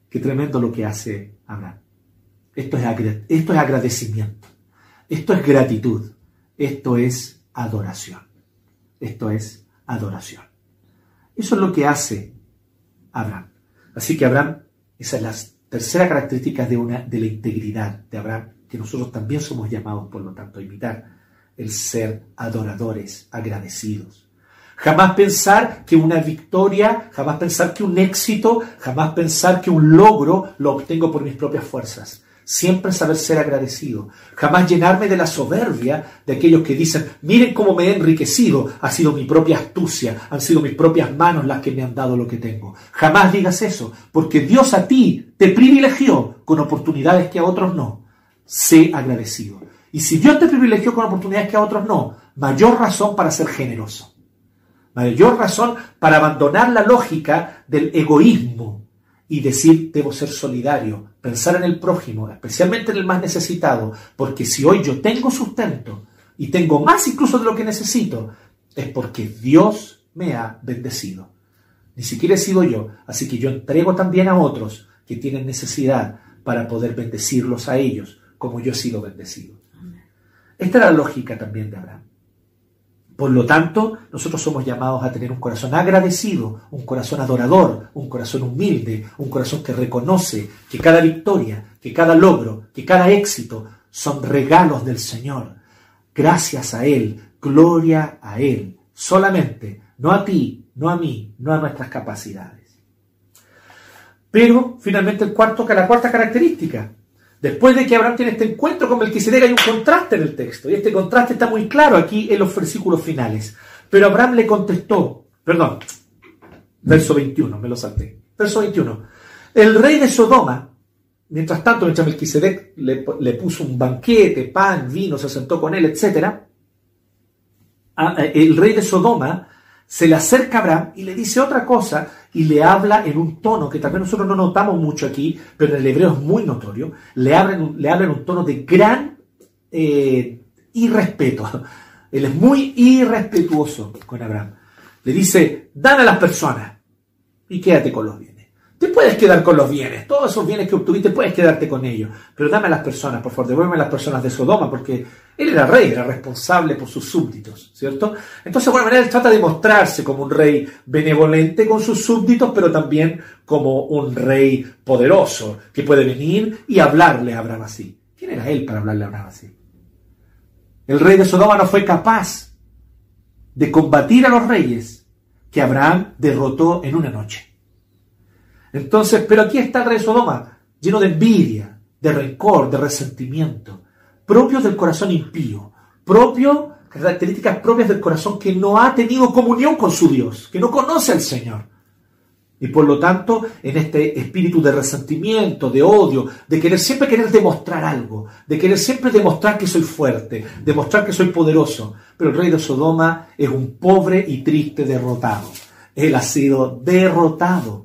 Qué tremendo lo que hace Abraham. Esto es, esto es agradecimiento. Esto es gratitud. Esto es adoración. Esto es adoración. Eso es lo que hace Abraham. Así que Abraham, esa es la tercera característica de, una, de la integridad de Abraham, que nosotros también somos llamados, por lo tanto, a imitar, el ser adoradores, agradecidos. Jamás pensar que una victoria, jamás pensar que un éxito, jamás pensar que un logro lo obtengo por mis propias fuerzas, Siempre saber ser agradecido. Jamás llenarme de la soberbia de aquellos que dicen, miren cómo me he enriquecido, ha sido mi propia astucia, han sido mis propias manos las que me han dado lo que tengo. Jamás digas eso, porque Dios a ti te privilegió con oportunidades que a otros no. Sé agradecido. Y si Dios te privilegió con oportunidades que a otros no, mayor razón para ser generoso. Mayor razón para abandonar la lógica del egoísmo y decir, debo ser solidario, pensar en el prójimo, especialmente en el más necesitado, porque si hoy yo tengo sustento y tengo más incluso de lo que necesito, es porque Dios me ha bendecido. Ni siquiera he sido yo, así que yo entrego también a otros que tienen necesidad para poder bendecirlos a ellos, como yo he sido bendecido. Esta era la lógica también de Abraham. Por lo tanto, nosotros somos llamados a tener un corazón agradecido, un corazón adorador, un corazón humilde, un corazón que reconoce que cada victoria, que cada logro, que cada éxito son regalos del Señor. Gracias a Él, gloria a Él, solamente, no a ti, no a mí, no a nuestras capacidades. Pero finalmente el cuarto, la cuarta característica, Después de que Abraham tiene este encuentro con Melquisedec, hay un contraste en el texto. Y este contraste está muy claro aquí en los versículos finales. Pero Abraham le contestó, perdón, verso 21, me lo salté. Verso 21. El rey de Sodoma, mientras tanto, mientras Melquisedec le, le puso un banquete, pan, vino, se sentó con él, etc., el rey de Sodoma se le acerca a Abraham y le dice otra cosa y le habla en un tono que tal vez nosotros no notamos mucho aquí, pero en el hebreo es muy notorio, le habla en le habla en un tono de gran eh, irrespeto. Él es muy irrespetuoso con Abraham. Le dice, dan a las personas y quédate con los bienes. Te puedes quedar con los bienes, todos esos bienes que obtuviste puedes quedarte con ellos, pero dame a las personas, por favor, devuélveme a las personas de Sodoma, porque él era rey, era responsable por sus súbditos, ¿cierto? Entonces, de alguna manera, él trata de mostrarse como un rey benevolente con sus súbditos, pero también como un rey poderoso, que puede venir y hablarle a Abraham así. ¿Quién era él para hablarle a Abraham así? El rey de Sodoma no fue capaz de combatir a los reyes que Abraham derrotó en una noche. Entonces, pero aquí está el rey Sodoma, lleno de envidia, de rencor, de resentimiento, propios del corazón impío, propio, características propias del corazón que no ha tenido comunión con su Dios, que no conoce al Señor. Y por lo tanto, en este espíritu de resentimiento, de odio, de querer siempre querer demostrar algo, de querer siempre demostrar que soy fuerte, demostrar que soy poderoso. Pero el rey de Sodoma es un pobre y triste derrotado. Él ha sido derrotado.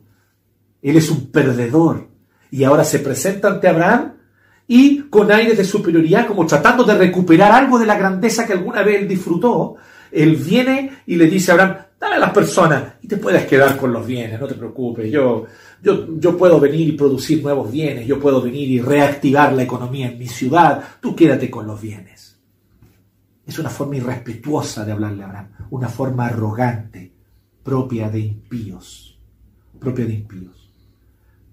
Él es un perdedor. Y ahora se presenta ante Abraham y con aires de superioridad, como tratando de recuperar algo de la grandeza que alguna vez él disfrutó. Él viene y le dice a Abraham, dale a las personas y te puedes quedar con los bienes, no te preocupes, yo, yo, yo puedo venir y producir nuevos bienes, yo puedo venir y reactivar la economía en mi ciudad, tú quédate con los bienes. Es una forma irrespetuosa de hablarle a Abraham, una forma arrogante, propia de impíos, propia de impíos.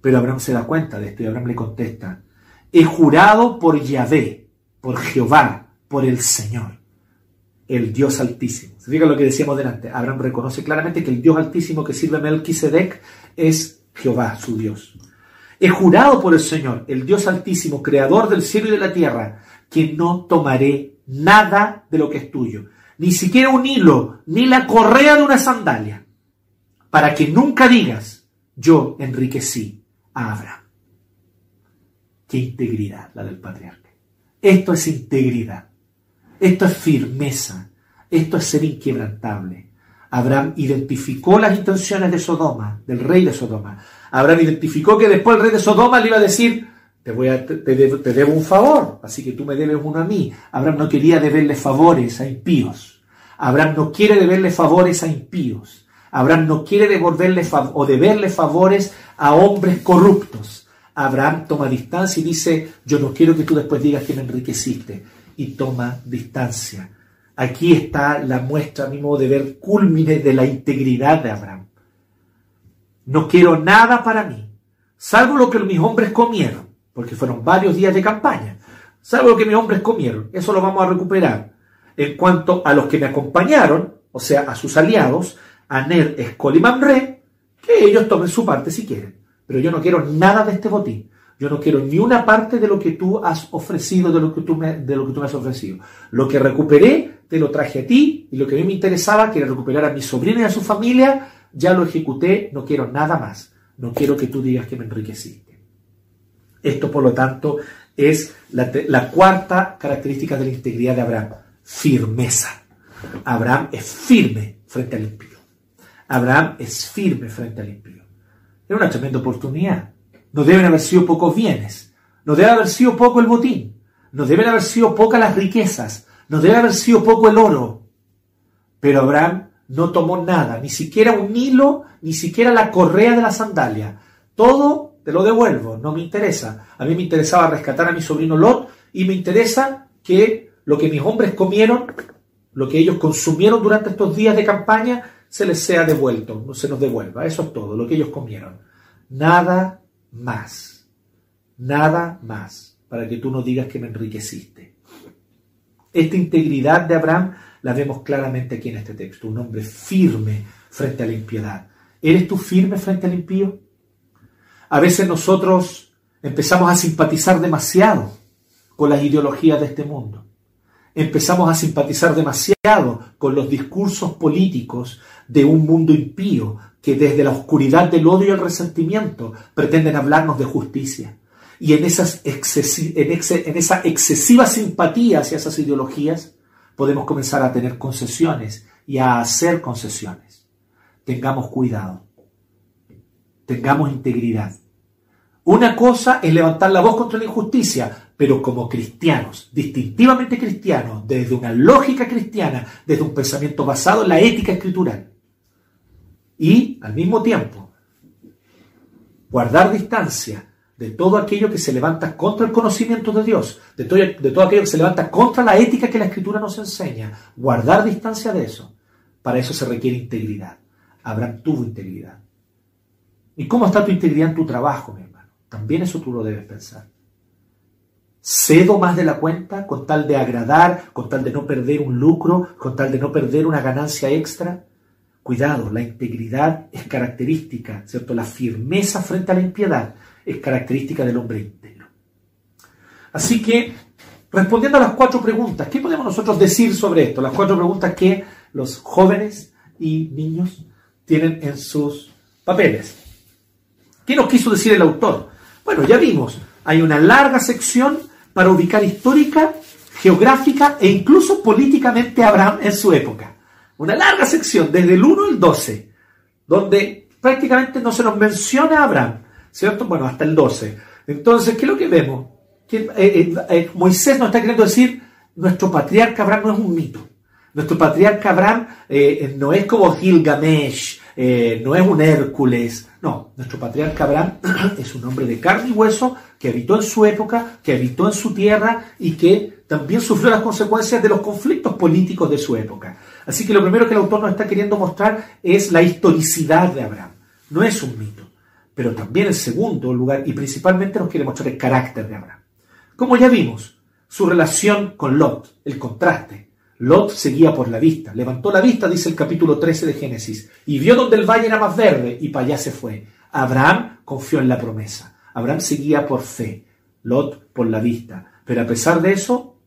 Pero Abraham se da cuenta de esto y Abraham le contesta, he jurado por Yahvé, por Jehová, por el Señor, el Dios Altísimo. ¿Se lo que decíamos delante? Abraham reconoce claramente que el Dios Altísimo que sirve a Melquisedec es Jehová, su Dios. He jurado por el Señor, el Dios Altísimo, creador del cielo y de la tierra, que no tomaré nada de lo que es tuyo, ni siquiera un hilo, ni la correa de una sandalia, para que nunca digas, yo enriquecí Abraham. Qué integridad la del patriarca. Esto es integridad. Esto es firmeza. Esto es ser inquebrantable. Abraham identificó las intenciones de Sodoma, del rey de Sodoma. Abraham identificó que después el rey de Sodoma le iba a decir, te, voy a, te, debo, un favor, así que tú me debes uno a mí. Abraham no quería deberle favores a impíos. Abraham no quiere deberle favores a impíos. Abraham no quiere devolverle o deberle favores a hombres corruptos. Abraham toma distancia y dice, yo no quiero que tú después digas que me enriqueciste. Y toma distancia. Aquí está la muestra, a mi modo de ver, culmine de la integridad de Abraham. No quiero nada para mí, salvo lo que mis hombres comieron, porque fueron varios días de campaña. Salvo lo que mis hombres comieron, eso lo vamos a recuperar. En cuanto a los que me acompañaron, o sea, a sus aliados, a Ner, Escol y Mamre, que ellos tomen su parte si quieren. Pero yo no quiero nada de este botín. Yo no quiero ni una parte de lo que tú has ofrecido, de lo que tú me, de lo que tú me has ofrecido. Lo que recuperé, te lo traje a ti, y lo que a mí me interesaba, que era recuperar a mi sobrina y a su familia, ya lo ejecuté, no quiero nada más. No quiero que tú digas que me enriqueciste. Esto, por lo tanto, es la, la cuarta característica de la integridad de Abraham, firmeza. Abraham es firme frente al impío. Abraham es firme frente al impío. Era una tremenda oportunidad. No deben haber sido pocos bienes. No debe haber sido poco el botín. No deben haber sido pocas las riquezas. No debe haber sido poco el oro. Pero Abraham no tomó nada, ni siquiera un hilo, ni siquiera la correa de la sandalia. Todo te lo devuelvo, no me interesa. A mí me interesaba rescatar a mi sobrino Lot y me interesa que lo que mis hombres comieron, lo que ellos consumieron durante estos días de campaña, se les sea devuelto, no se nos devuelva. Eso es todo, lo que ellos comieron. Nada más. Nada más. Para que tú no digas que me enriqueciste. Esta integridad de Abraham la vemos claramente aquí en este texto. Un hombre firme frente a la impiedad. ¿Eres tú firme frente al impío? A veces nosotros empezamos a simpatizar demasiado con las ideologías de este mundo. Empezamos a simpatizar demasiado con los discursos políticos de un mundo impío que desde la oscuridad del odio y el resentimiento pretenden hablarnos de justicia. Y en, esas en, esa excesiva simpatía hacia esas ideologías podemos comenzar a tener concesiones y a hacer concesiones. Tengamos cuidado. Tengamos integridad. Una cosa es levantar la voz contra la injusticia, pero como cristianos, distintivamente cristianos, desde una lógica cristiana, desde un pensamiento basado en la ética escritural y al mismo tiempo guardar distancia de todo aquello que se levanta contra el conocimiento de Dios, de todo, aquello que se levanta contra la ética que la Escritura nos enseña, guardar distancia de eso. Para eso se requiere integridad. Abraham tuvo integridad. ¿Y cómo está tu integridad en tu trabajo, mi? También eso tú lo debes pensar. Cedo más de la cuenta con tal de agradar, con tal de no perder un lucro, con tal de no perder una ganancia extra. Cuidado, la integridad es característica, ¿cierto? La firmeza frente a la impiedad es característica del hombre íntegro. Así que, respondiendo a las cuatro preguntas, ¿qué podemos nosotros decir sobre esto? Las cuatro preguntas que los jóvenes y niños tienen en sus papeles. ¿Qué nos quiso decir el autor? Bueno, ya vimos, hay una larga sección para ubicar histórica, geográfica e incluso políticamente a Abraham en su época una larga sección, desde el 1 al 12, donde prácticamente no se nos menciona a Abraham, ¿cierto? Bueno, hasta el 12. Entonces, ¿qué es lo que vemos? Eh, eh, eh, Moisés nos está queriendo decir, nuestro patriarca Abraham no es un mito. Nuestro patriarca Abraham no es como Gilgamesh, no es un Hércules. No, nuestro patriarca Abraham es un hombre de carne y hueso que habitó en su época, que habitó en su tierra y que también sufrió las consecuencias de los conflictos políticos de su época. Así que lo primero que el autor nos está queriendo mostrar es la historicidad de Abraham. No es un mito. Pero también en segundo lugar y principalmente nos quiere mostrar el carácter de Abraham. Como ya vimos, su relación con Lot, el contraste. Lot seguía por la vista, levantó la vista, dice el capítulo 13 de Génesis, y vio donde el valle era más verde y para allá se fue. Abraham confió en la promesa. Abraham seguía por fe, Lot por la vista. Pero a pesar de eso,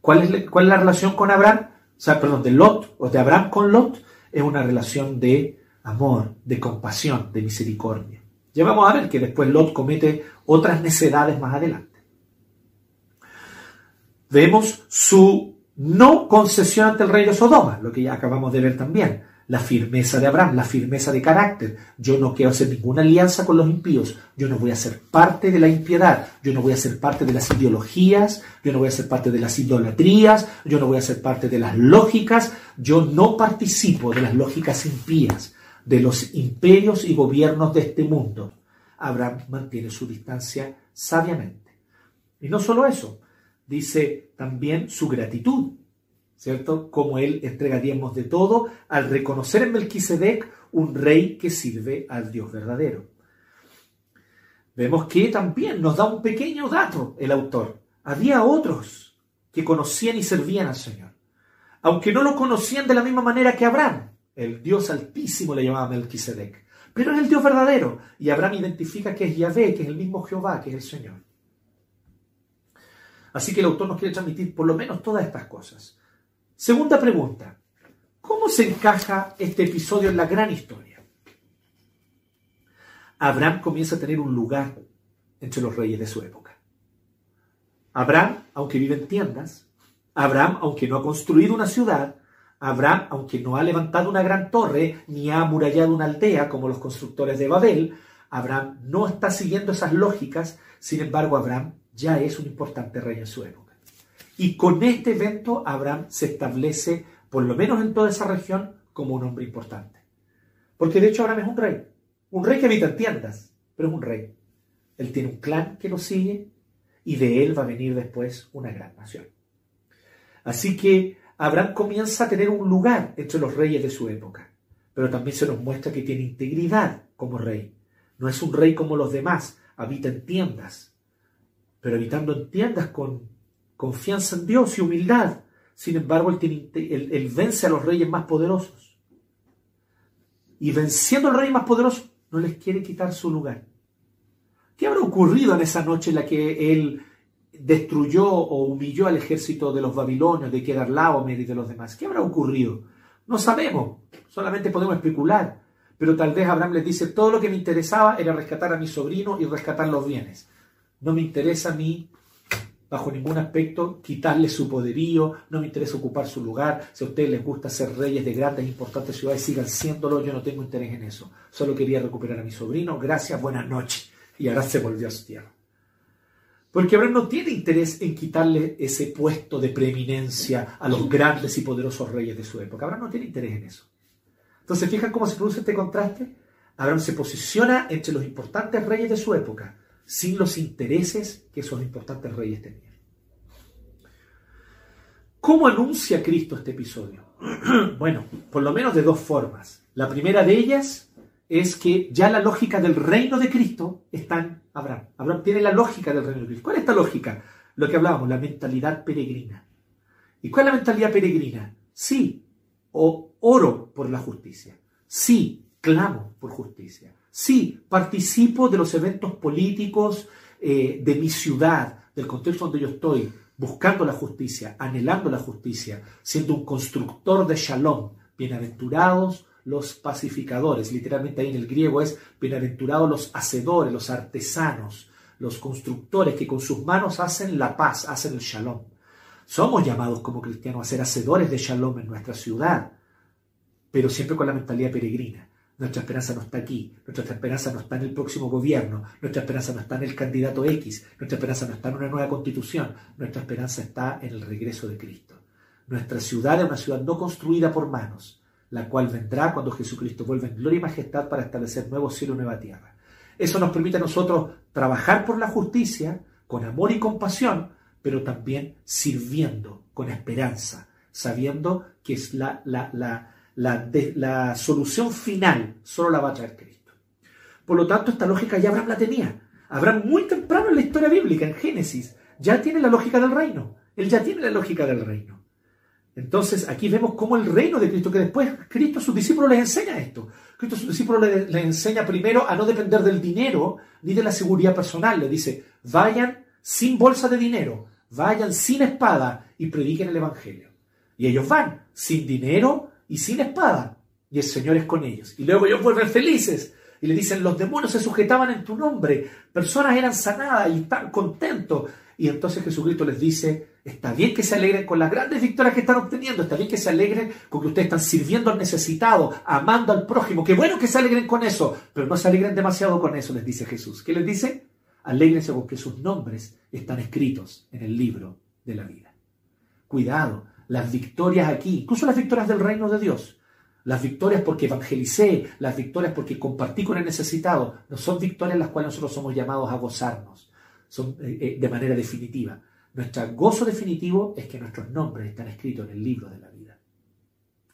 ¿cuál es, la relación con Abraham? o sea, perdón, de Lot o de Abraham con Lot, es una relación de amor, de compasión, de misericordia. Ya vamos a ver que después Lot comete otras necedades más adelante. Vemos su no concesión ante el rey de Sodoma, lo que ya acabamos de ver también la firmeza de Abraham, la firmeza de carácter. Yo no quiero hacer ninguna alianza con los impíos. Yo no voy a ser parte de la impiedad. Yo no voy a ser parte de las ideologías. Yo no voy a ser parte de las idolatrías. Yo no voy a ser parte de las lógicas. Yo no participo de las lógicas impías, de los imperios y gobiernos de este mundo. Abraham mantiene su distancia sabiamente. Y no solo eso, dice también su gratitud. ¿cierto? Como él entrega diezmos de todo al reconocer en Melquisedec un rey que sirve al Dios verdadero. Vemos que también nos da un pequeño dato el autor. Había otros que conocían y servían al Señor, aunque no lo conocían de la misma manera que Abraham. El Dios Altísimo le llamaba Melquisedec. pero es el Dios verdadero. Y Abraham identifica que es Yahvé, que es el mismo Jehová, que es el Señor. Así que el autor nos quiere transmitir por lo menos todas estas cosas. Segunda pregunta. ¿Cómo se encaja este episodio en la gran historia? Abraham comienza a tener un lugar entre los reyes de su época. Abraham, aunque vive en tiendas, Abraham, aunque no ha construido una ciudad, Abraham, aunque no ha levantado una gran torre ni ha amurallado una aldea como los constructores de Babel, Abraham no está siguiendo esas lógicas, sin embargo Abraham ya es un importante rey en su época. Y con este evento Abraham se establece, por lo menos en toda esa región, como un hombre importante. Porque de hecho Abraham es un rey, un rey que habita en tiendas, pero es un rey. Él tiene un clan que lo sigue y de él va a venir después una gran nación. Así que Abraham comienza a tener un lugar entre los reyes de su época, pero también se nos muestra que tiene integridad como rey. No es un rey como los demás, habita en tiendas, pero habitando en tiendas con confianza en Dios y humildad. Sin embargo, él, él vence a los reyes más poderosos. Y venciendo al rey más poderoso, no les quiere quitar su lugar. ¿Qué habrá ocurrido en esa noche en la que él destruyó o humilló al ejército de los babilonios, de Kedarlaomer y de los demás. ¿Qué habrá ocurrido? No sabemos, solamente podemos especular. Pero tal vez Abraham les dice, todo lo que me interesaba era rescatar a mi sobrino y rescatar los bienes. No me interesa a mí, bajo ningún aspecto, quitarle su poderío, no me interesa ocupar su lugar. Si a ustedes les gusta ser reyes de grandes e importantes ciudades, sigan siéndolo, yo no tengo interés en eso. Solo quería recuperar a mi sobrino, gracias, buenas noches. Y ahora se volvió a su tierra. Porque Abraham no tiene interés en quitarle ese puesto de preeminencia a los grandes y poderosos reyes de su época. Abraham no tiene interés en eso. Entonces, ¿fijan cómo se produce este contraste? Abraham se posiciona entre los importantes reyes de su época, sin los intereses que esos importantes reyes tenían. ¿Cómo anuncia Cristo este episodio? bueno, por lo menos de dos formas. La primera de ellas es que ya la lógica del reino de Cristo está en Abraham. Abraham tiene la lógica del reino de Cristo. ¿Cuál es esta lógica? Lo que hablábamos, la mentalidad peregrina. ¿Y cuál es la mentalidad peregrina? Sí, o oro por la justicia. Sí, clamo por justicia. Sí, participo de los eventos políticos eh, de mi ciudad, del contexto donde yo estoy, buscando la justicia, anhelando la justicia, siendo un constructor de shalom. Bienaventurados los pacificadores. Literalmente ahí en el griego es bienaventurados los hacedores, los artesanos, los constructores que con sus manos hacen la paz, hacen el shalom. Somos llamados como cristianos a ser hacedores de shalom en nuestra ciudad, pero siempre con la mentalidad peregrina. Nuestra esperanza no está aquí, nuestra esperanza no está en el próximo gobierno, nuestra esperanza no está en el candidato X, nuestra esperanza no está en una nueva constitución, nuestra esperanza está en el regreso de Cristo. Nuestra ciudad es una ciudad no construida por manos, la cual vendrá cuando Jesucristo vuelva en gloria y majestad para establecer nuevo cielo y nueva tierra. Eso nos permite a nosotros trabajar por la justicia con amor y compasión, pero también sirviendo con esperanza, sabiendo que es la, la, la, la solución final solo la va a traer Cristo. Por lo tanto, esta lógica ya Abraham la tenía. Abraham muy temprano en la historia bíblica, en Génesis, ya tiene la lógica del reino. Él ya tiene la lógica del reino. Entonces aquí vemos cómo el reino de Cristo, que después Cristo a sus discípulos les enseña esto. Cristo a sus discípulos les, enseña primero a no depender del dinero ni de la seguridad personal. Le dice, vayan sin bolsa de dinero, vayan sin espada y prediquen el Evangelio. Y ellos van sin dinero y sin espada. Y el Señor es con ellos. Y luego ellos vuelven felices. Y le dicen, los demonios se sujetaban en tu nombre. Personas eran sanadas y están contentos. Y entonces Jesucristo les dice, está bien que se alegren con las grandes victorias que están obteniendo, está bien que se alegren con que ustedes están sirviendo al necesitado, amando al prójimo, qué bueno que se alegren con eso, pero no se alegren demasiado con eso, les dice Jesús. ¿Qué les dice? Alégrense porque sus nombres están escritos en el libro de la vida. Cuidado, las victorias aquí, incluso las victorias del reino de Dios, las victorias porque evangelicé, las victorias porque compartí con el necesitado, no son victorias las cuales nosotros somos llamados a gozarnos son, eh, eh, de manera definitiva. Nuestro gozo definitivo es que nuestros nombres están escritos en el libro de la vida.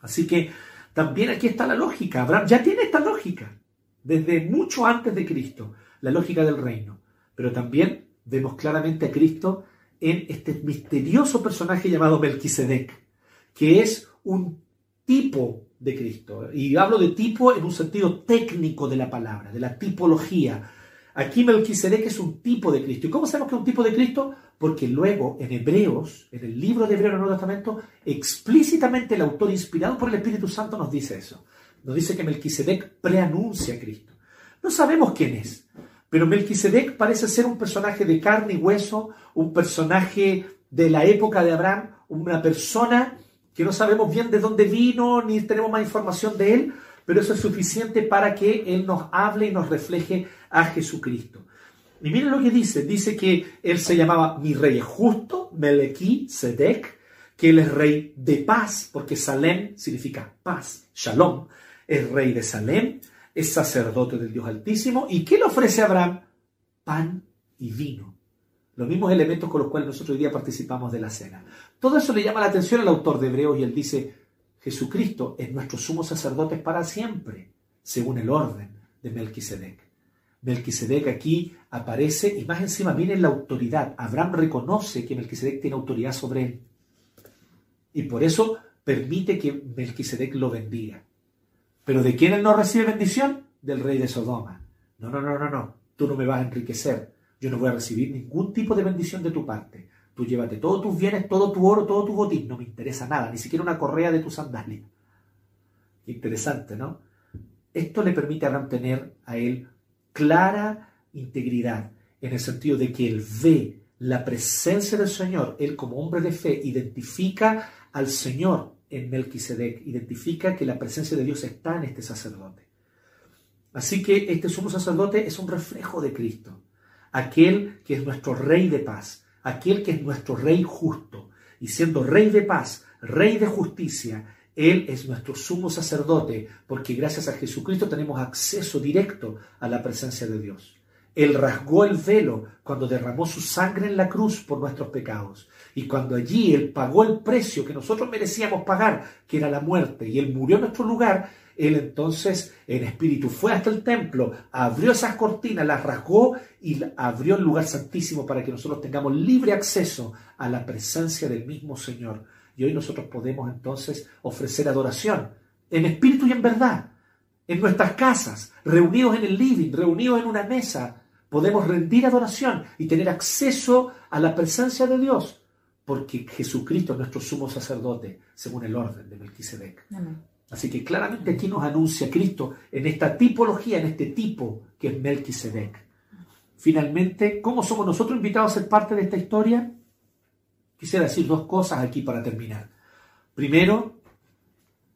Así que también aquí está la lógica. Abraham ya tiene esta lógica desde mucho antes de Cristo, la lógica del reino. Pero también vemos claramente a Cristo en este misterioso personaje llamado Melquisedec, que es un tipo de Cristo. Y hablo de tipo en un sentido técnico de la palabra, de la tipología. Aquí Melquisedec es un tipo de Cristo. ¿Y cómo sabemos que es un tipo de Cristo? Porque luego en Hebreos, en el libro de Hebreos del Nuevo Testamento, explícitamente el autor inspirado por el Espíritu Santo nos dice eso. Nos dice que Melquisedec preanuncia a Cristo. No sabemos quién es, pero Melquisedec parece ser un personaje de carne y hueso, un personaje de la época de Abraham, una persona que no sabemos bien de dónde vino, ni tenemos más información de él, pero eso es suficiente para que él nos hable y nos refleje a Jesucristo. Y miren lo que dice, dice que él se llamaba mi rey justo, Melequí Sedek, que él es rey de paz, porque Salem significa paz, Shalom, es rey de Salem, es sacerdote del Dios Altísimo, y ¿qué le ofrece a Abraham? Pan y vino. Los mismos elementos con los cuales nosotros hoy día participamos de la cena. Todo eso le llama la atención al autor de Hebreos y él dice, Jesucristo es nuestro sumo sacerdote para siempre, según el orden de Melquisedec. Melquisedec aquí aparece y más encima viene la autoridad. Abraham reconoce que Melquisedec tiene autoridad sobre él. Y por eso permite que Melquisedec lo bendiga. Pero ¿de quién él no recibe bendición? Del rey de Sodoma. No, no, no, no, no. Tú no me vas a enriquecer. Yo no voy a recibir ningún tipo de bendición de tu parte. Tú llévate todos tus bienes, todo tu oro, todo tu botín. No me interesa nada, ni siquiera una correa de tu sandalia. Interesante, ¿no? Esto le permite a Abraham tener a él clara integridad, en el sentido de que él ve la presencia del Señor, él como hombre de fe identifica al Señor en Melquisedec, identifica que la presencia de Dios está en este sacerdote. Así que este sumo sacerdote es un reflejo de Cristo, aquel que es nuestro rey de paz, aquel que es nuestro rey justo, y siendo rey de paz, rey de justicia, él es nuestro sumo sacerdote, porque gracias a Jesucristo tenemos acceso directo a la presencia de Dios. Él rasgó el velo cuando derramó su sangre en la cruz por nuestros pecados. Y cuando allí Él pagó el precio que nosotros merecíamos pagar, que era la muerte, y Él murió en nuestro lugar, Él entonces en espíritu fue hasta el templo, abrió esas cortinas, las rasgó y abrió el lugar santísimo para que nosotros tengamos libre acceso a la presencia del mismo Señor. Y hoy nosotros podemos entonces ofrecer adoración en espíritu y en verdad, en nuestras casas, reunidos en el living, reunidos en una mesa, podemos rendir adoración y tener acceso a la presencia de Dios, porque Jesucristo es nuestro sumo sacerdote, según el orden de Melquisedec. Así que claramente aquí nos anuncia Cristo en esta tipología, en este tipo que es Melquisedec. Finalmente, ¿cómo somos nosotros invitados a ser parte de esta historia? Quisiera decir dos cosas aquí para terminar. Primero,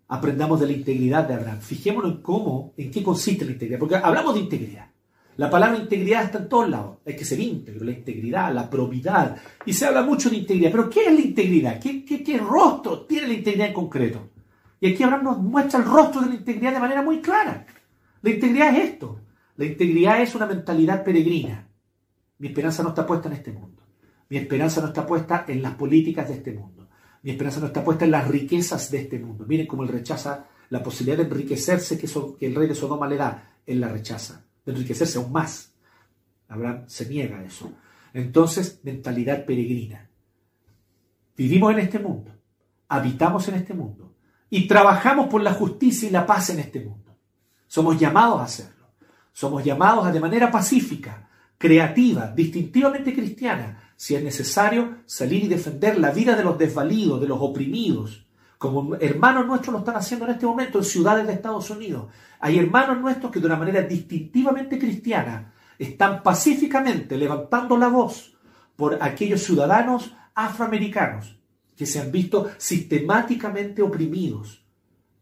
aprendamos de la integridad de Abraham. Fijémonos en cómo, en qué consiste la integridad, porque hablamos de integridad. La palabra integridad está en todos lados. Hay que ser íntegro, la integridad, la probidad. Y se habla mucho de integridad. Pero ¿qué es la integridad? ¿Qué, qué, rostro tiene la integridad en concreto? Y aquí Abraham nos muestra el rostro de la integridad de manera muy clara. La integridad es esto. La integridad es una mentalidad peregrina. Mi esperanza no está puesta en este mundo. Mi esperanza no está puesta en las políticas de este mundo. Mi esperanza no está puesta en las riquezas de este mundo. Miren cómo él rechaza la posibilidad de enriquecerse que, que el rey de Sodoma le da. Él la rechaza enriquecerse aún más. Abraham se niega a eso. Entonces, mentalidad peregrina. Vivimos en este mundo, habitamos en este mundo y trabajamos por la justicia y la paz en este mundo. Somos llamados a hacerlo. Somos llamados a de manera pacífica, creativa, distintivamente cristiana, si es necesario salir y defender la vida de los desvalidos, de los oprimidos, como hermanos nuestros lo están haciendo en este momento en ciudades de Estados Unidos. Hay hermanos nuestros que de una manera distintivamente cristiana están pacíficamente levantando la voz por aquellos ciudadanos afroamericanos que se han visto sistemáticamente oprimidos,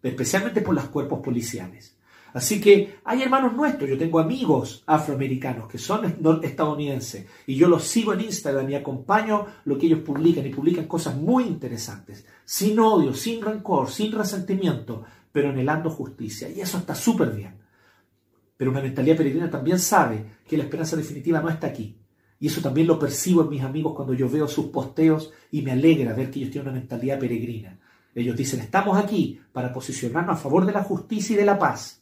especialmente por los cuerpos policiales. Así que hay hermanos nuestros, yo tengo amigos afroamericanos que son estadounidenses y yo los sigo en Instagram y acompaño lo que ellos publican y publican cosas muy interesantes, sin odio, sin rencor, sin resentimiento, pero anhelando justicia. Y eso está súper bien. Pero una mentalidad peregrina también sabe que la esperanza definitiva no está aquí. Y eso también lo percibo en mis amigos cuando yo veo sus posteos y me alegra ver que ellos tienen una mentalidad peregrina. Ellos dicen, estamos aquí para posicionarnos a favor de la justicia y de la paz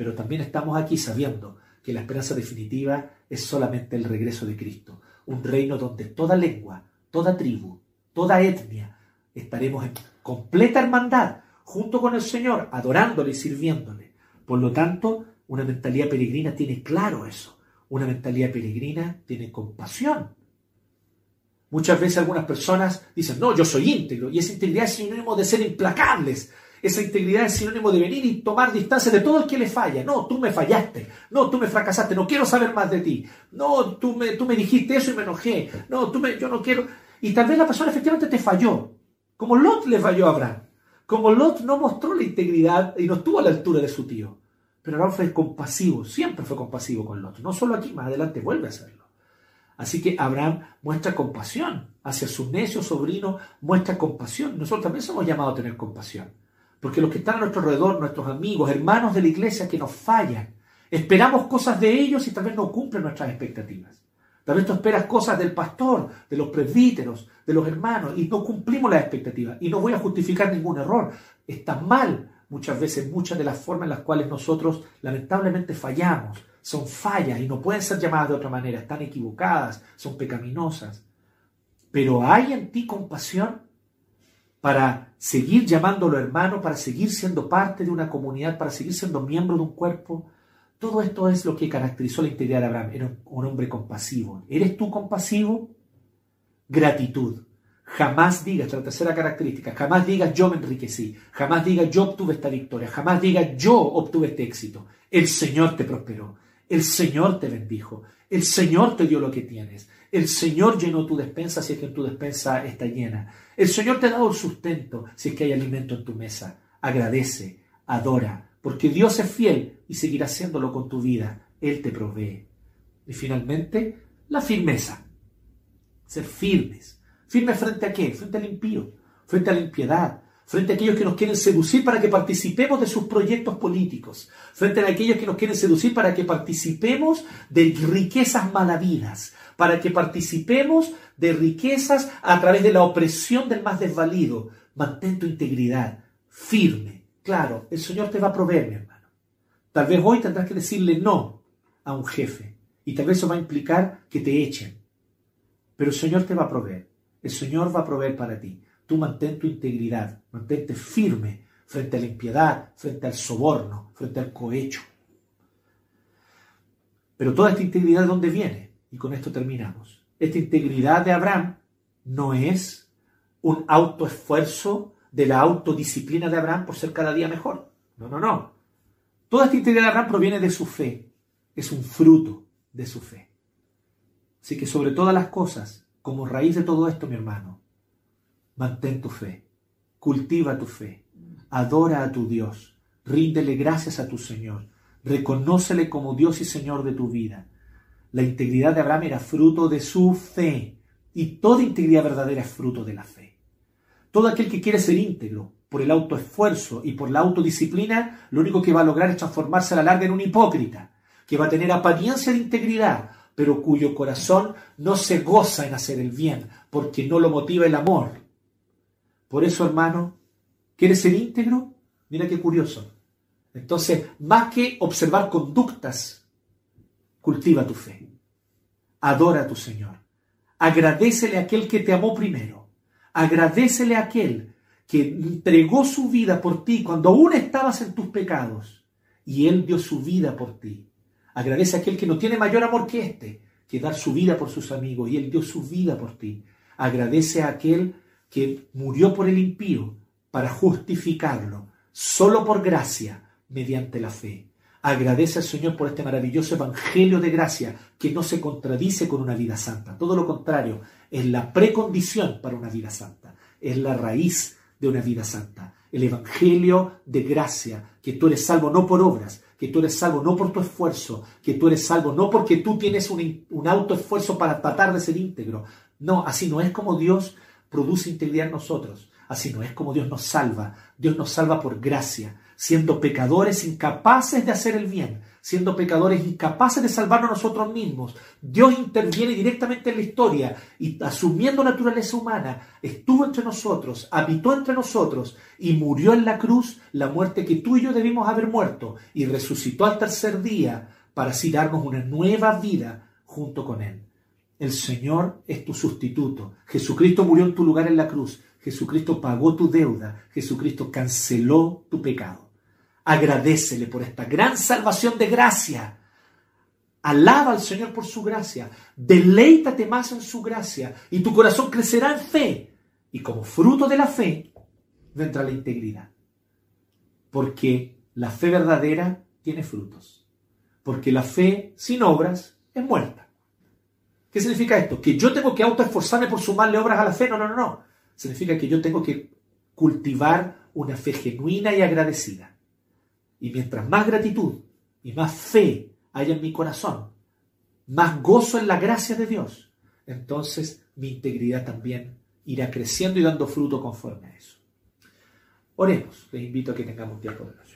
pero también estamos aquí sabiendo que la esperanza definitiva es solamente el regreso de Cristo, un reino donde toda lengua, toda tribu, toda etnia estaremos en completa hermandad, junto con el Señor, adorándole y sirviéndole. Por lo tanto, una mentalidad peregrina tiene claro eso. Una mentalidad peregrina tiene compasión. Muchas veces algunas personas dicen, no, yo soy íntegro, y esa integridad es sinónimo de ser implacables. Esa integridad es sinónimo de venir y tomar distancia de todo el que le falla. No, tú me fallaste. No, tú me fracasaste. No quiero saber más de ti. No, tú me, tú me dijiste eso y me enojé. No, tú me, yo no quiero. Y tal vez la persona efectivamente te falló. Como Lot le falló a Abraham. Como Lot no mostró la integridad y no estuvo a la altura de su tío. Pero Abraham fue compasivo, siempre fue compasivo con Lot. No solo aquí, más adelante vuelve a hacerlo. Así que Abraham muestra compasión hacia su necio sobrino, muestra compasión. Nosotros también somos llamados a tener compasión. Porque los que están a nuestro alrededor, nuestros amigos, hermanos de la iglesia que nos fallan, esperamos cosas de ellos y tal vez no cumplen nuestras expectativas. Tal vez tú esperas cosas del pastor, de los presbíteros, de los hermanos y no cumplimos las expectativas. Y no voy a justificar ningún error. Está mal muchas veces muchas de las formas en las cuales nosotros lamentablemente fallamos. Son fallas y no pueden ser llamadas de otra manera. Están equivocadas, son pecaminosas. Pero hay en ti compasión para seguir llamándolo hermano, para seguir siendo parte de una comunidad, para seguir siendo miembro de un cuerpo. Todo esto es lo que caracterizó la integridad de Abraham. Era un hombre compasivo. ¿Eres tú compasivo? Gratitud. Jamás digas, la tercera característica, jamás digas yo me enriquecí, jamás digas yo obtuve esta victoria, jamás digas yo obtuve este éxito. El Señor te prosperó, el Señor te bendijo, el Señor te dio lo que tienes, el Señor llenó tu despensa si es que tu despensa está llena. El Señor te ha dado el sustento si es que hay alimento en tu mesa. Agradece, adora, porque Dios es fiel y seguirá haciéndolo con tu vida. Él te provee. Y finalmente, la firmeza. Ser firmes. ¿Firmes frente a qué? Frente al impío, frente a la impiedad, frente a aquellos que nos quieren seducir para que participemos de sus proyectos políticos, frente a aquellos que nos quieren seducir para que participemos de riquezas malavidas, para que participemos de riquezas a través de la opresión del más desvalido. Mantén tu integridad firme. Claro, el Señor te va a proveer, mi hermano. Tal vez hoy tendrás que decirle no a un jefe y tal vez eso va a implicar que te echen. Pero el Señor te va a proveer. El Señor va a proveer para ti. Tú mantén tu integridad, mantente firme frente a la impiedad, frente al soborno, frente al cohecho. Pero toda esta integridad, ¿de dónde viene? y con esto terminamos. Esta integridad de Abraham no es un autoesfuerzo de la autodisciplina de Abraham por ser cada día mejor. No, no, no. Toda esta integridad de Abraham proviene de su fe. Es un fruto de su fe. Así que sobre todas las cosas, como raíz de todo esto, mi hermano, mantén tu fe. Cultiva tu fe. Adora a tu Dios. Ríndele gracias a tu Señor. Reconócele como Dios y Señor de tu vida. La integridad de Abraham era fruto de su fe. Y toda integridad verdadera es fruto de la fe. Todo aquel que quiere ser íntegro por el autoesfuerzo y por la autodisciplina, lo único que va a lograr es transformarse a la larga en un hipócrita, que va a tener apariencia de integridad, pero cuyo corazón no se goza en hacer el bien, porque no lo motiva el amor. Por eso, hermano, ¿quieres ser íntegro? Mira qué curioso. Entonces, más que observar conductas Cultiva tu fe. Adora a tu Señor. Agradecele a aquel que te amó primero. Agradecele a aquel que entregó su vida por ti cuando aún estabas en tus pecados y Él dio su vida por ti. Agradece a aquel que no tiene mayor amor que este, que dar su vida por sus amigos y Él dio su vida por ti. Agradece a aquel que murió por el impío para justificarlo, solo por gracia, mediante la fe. Agradece al Señor por este maravilloso evangelio de gracia que no se contradice con una vida santa. Todo lo contrario, es la precondición para una vida santa. Es la raíz de una vida santa. El evangelio de gracia, que tú eres salvo no por obras, que tú eres salvo no por tu esfuerzo, que tú eres salvo no porque tú tienes un, un autoesfuerzo para tratar de ser íntegro. No, así no es como Dios produce integridad en nosotros. Así no es como Dios nos salva. Dios nos salva por gracia siendo pecadores incapaces de hacer el bien, siendo pecadores incapaces de salvarnos nosotros mismos. Dios interviene directamente en la historia y asumiendo naturaleza humana, estuvo entre nosotros, habitó entre nosotros y murió en la cruz la muerte que tú y yo debimos haber muerto y resucitó al tercer día para así darnos una nueva vida junto con Él. El Señor es tu sustituto. Jesucristo murió en tu lugar en la cruz. Jesucristo pagó tu deuda. Jesucristo canceló tu pecado. Agradecele por esta gran salvación de gracia. Alaba al Señor por su gracia. Deleítate más en su gracia y tu corazón crecerá en fe. Y como fruto de la fe vendrá la integridad. Porque la fe verdadera tiene frutos. Porque la fe sin obras es muerta. ¿Qué significa esto? ¿Que yo tengo que autoesforzarme por sumarle obras a la fe? No, no, no, no. Significa que yo tengo que cultivar una fe genuina y agradecida. Y mientras más gratitud y más fe haya en mi corazón, más gozo en la gracia de Dios, entonces mi integridad también irá creciendo y dando fruto conforme a eso. Oremos, les invito a que tengamos tiempo de oración.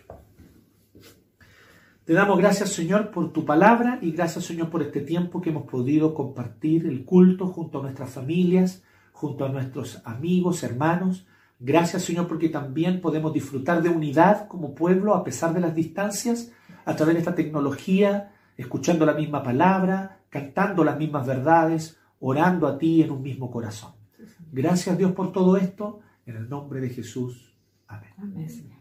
Te damos gracias, Señor, por tu palabra y gracias, Señor, por este tiempo que hemos podido compartir el culto junto a nuestras familias, junto a nuestros amigos, hermanos. Gracias, Señor, porque también podemos disfrutar de unidad como pueblo a pesar de las distancias, a través de esta tecnología, escuchando la misma palabra, cantando las mismas verdades, orando a ti en un mismo corazón. Gracias, Dios, por todo esto. En el nombre de Jesús. Amén. Amén.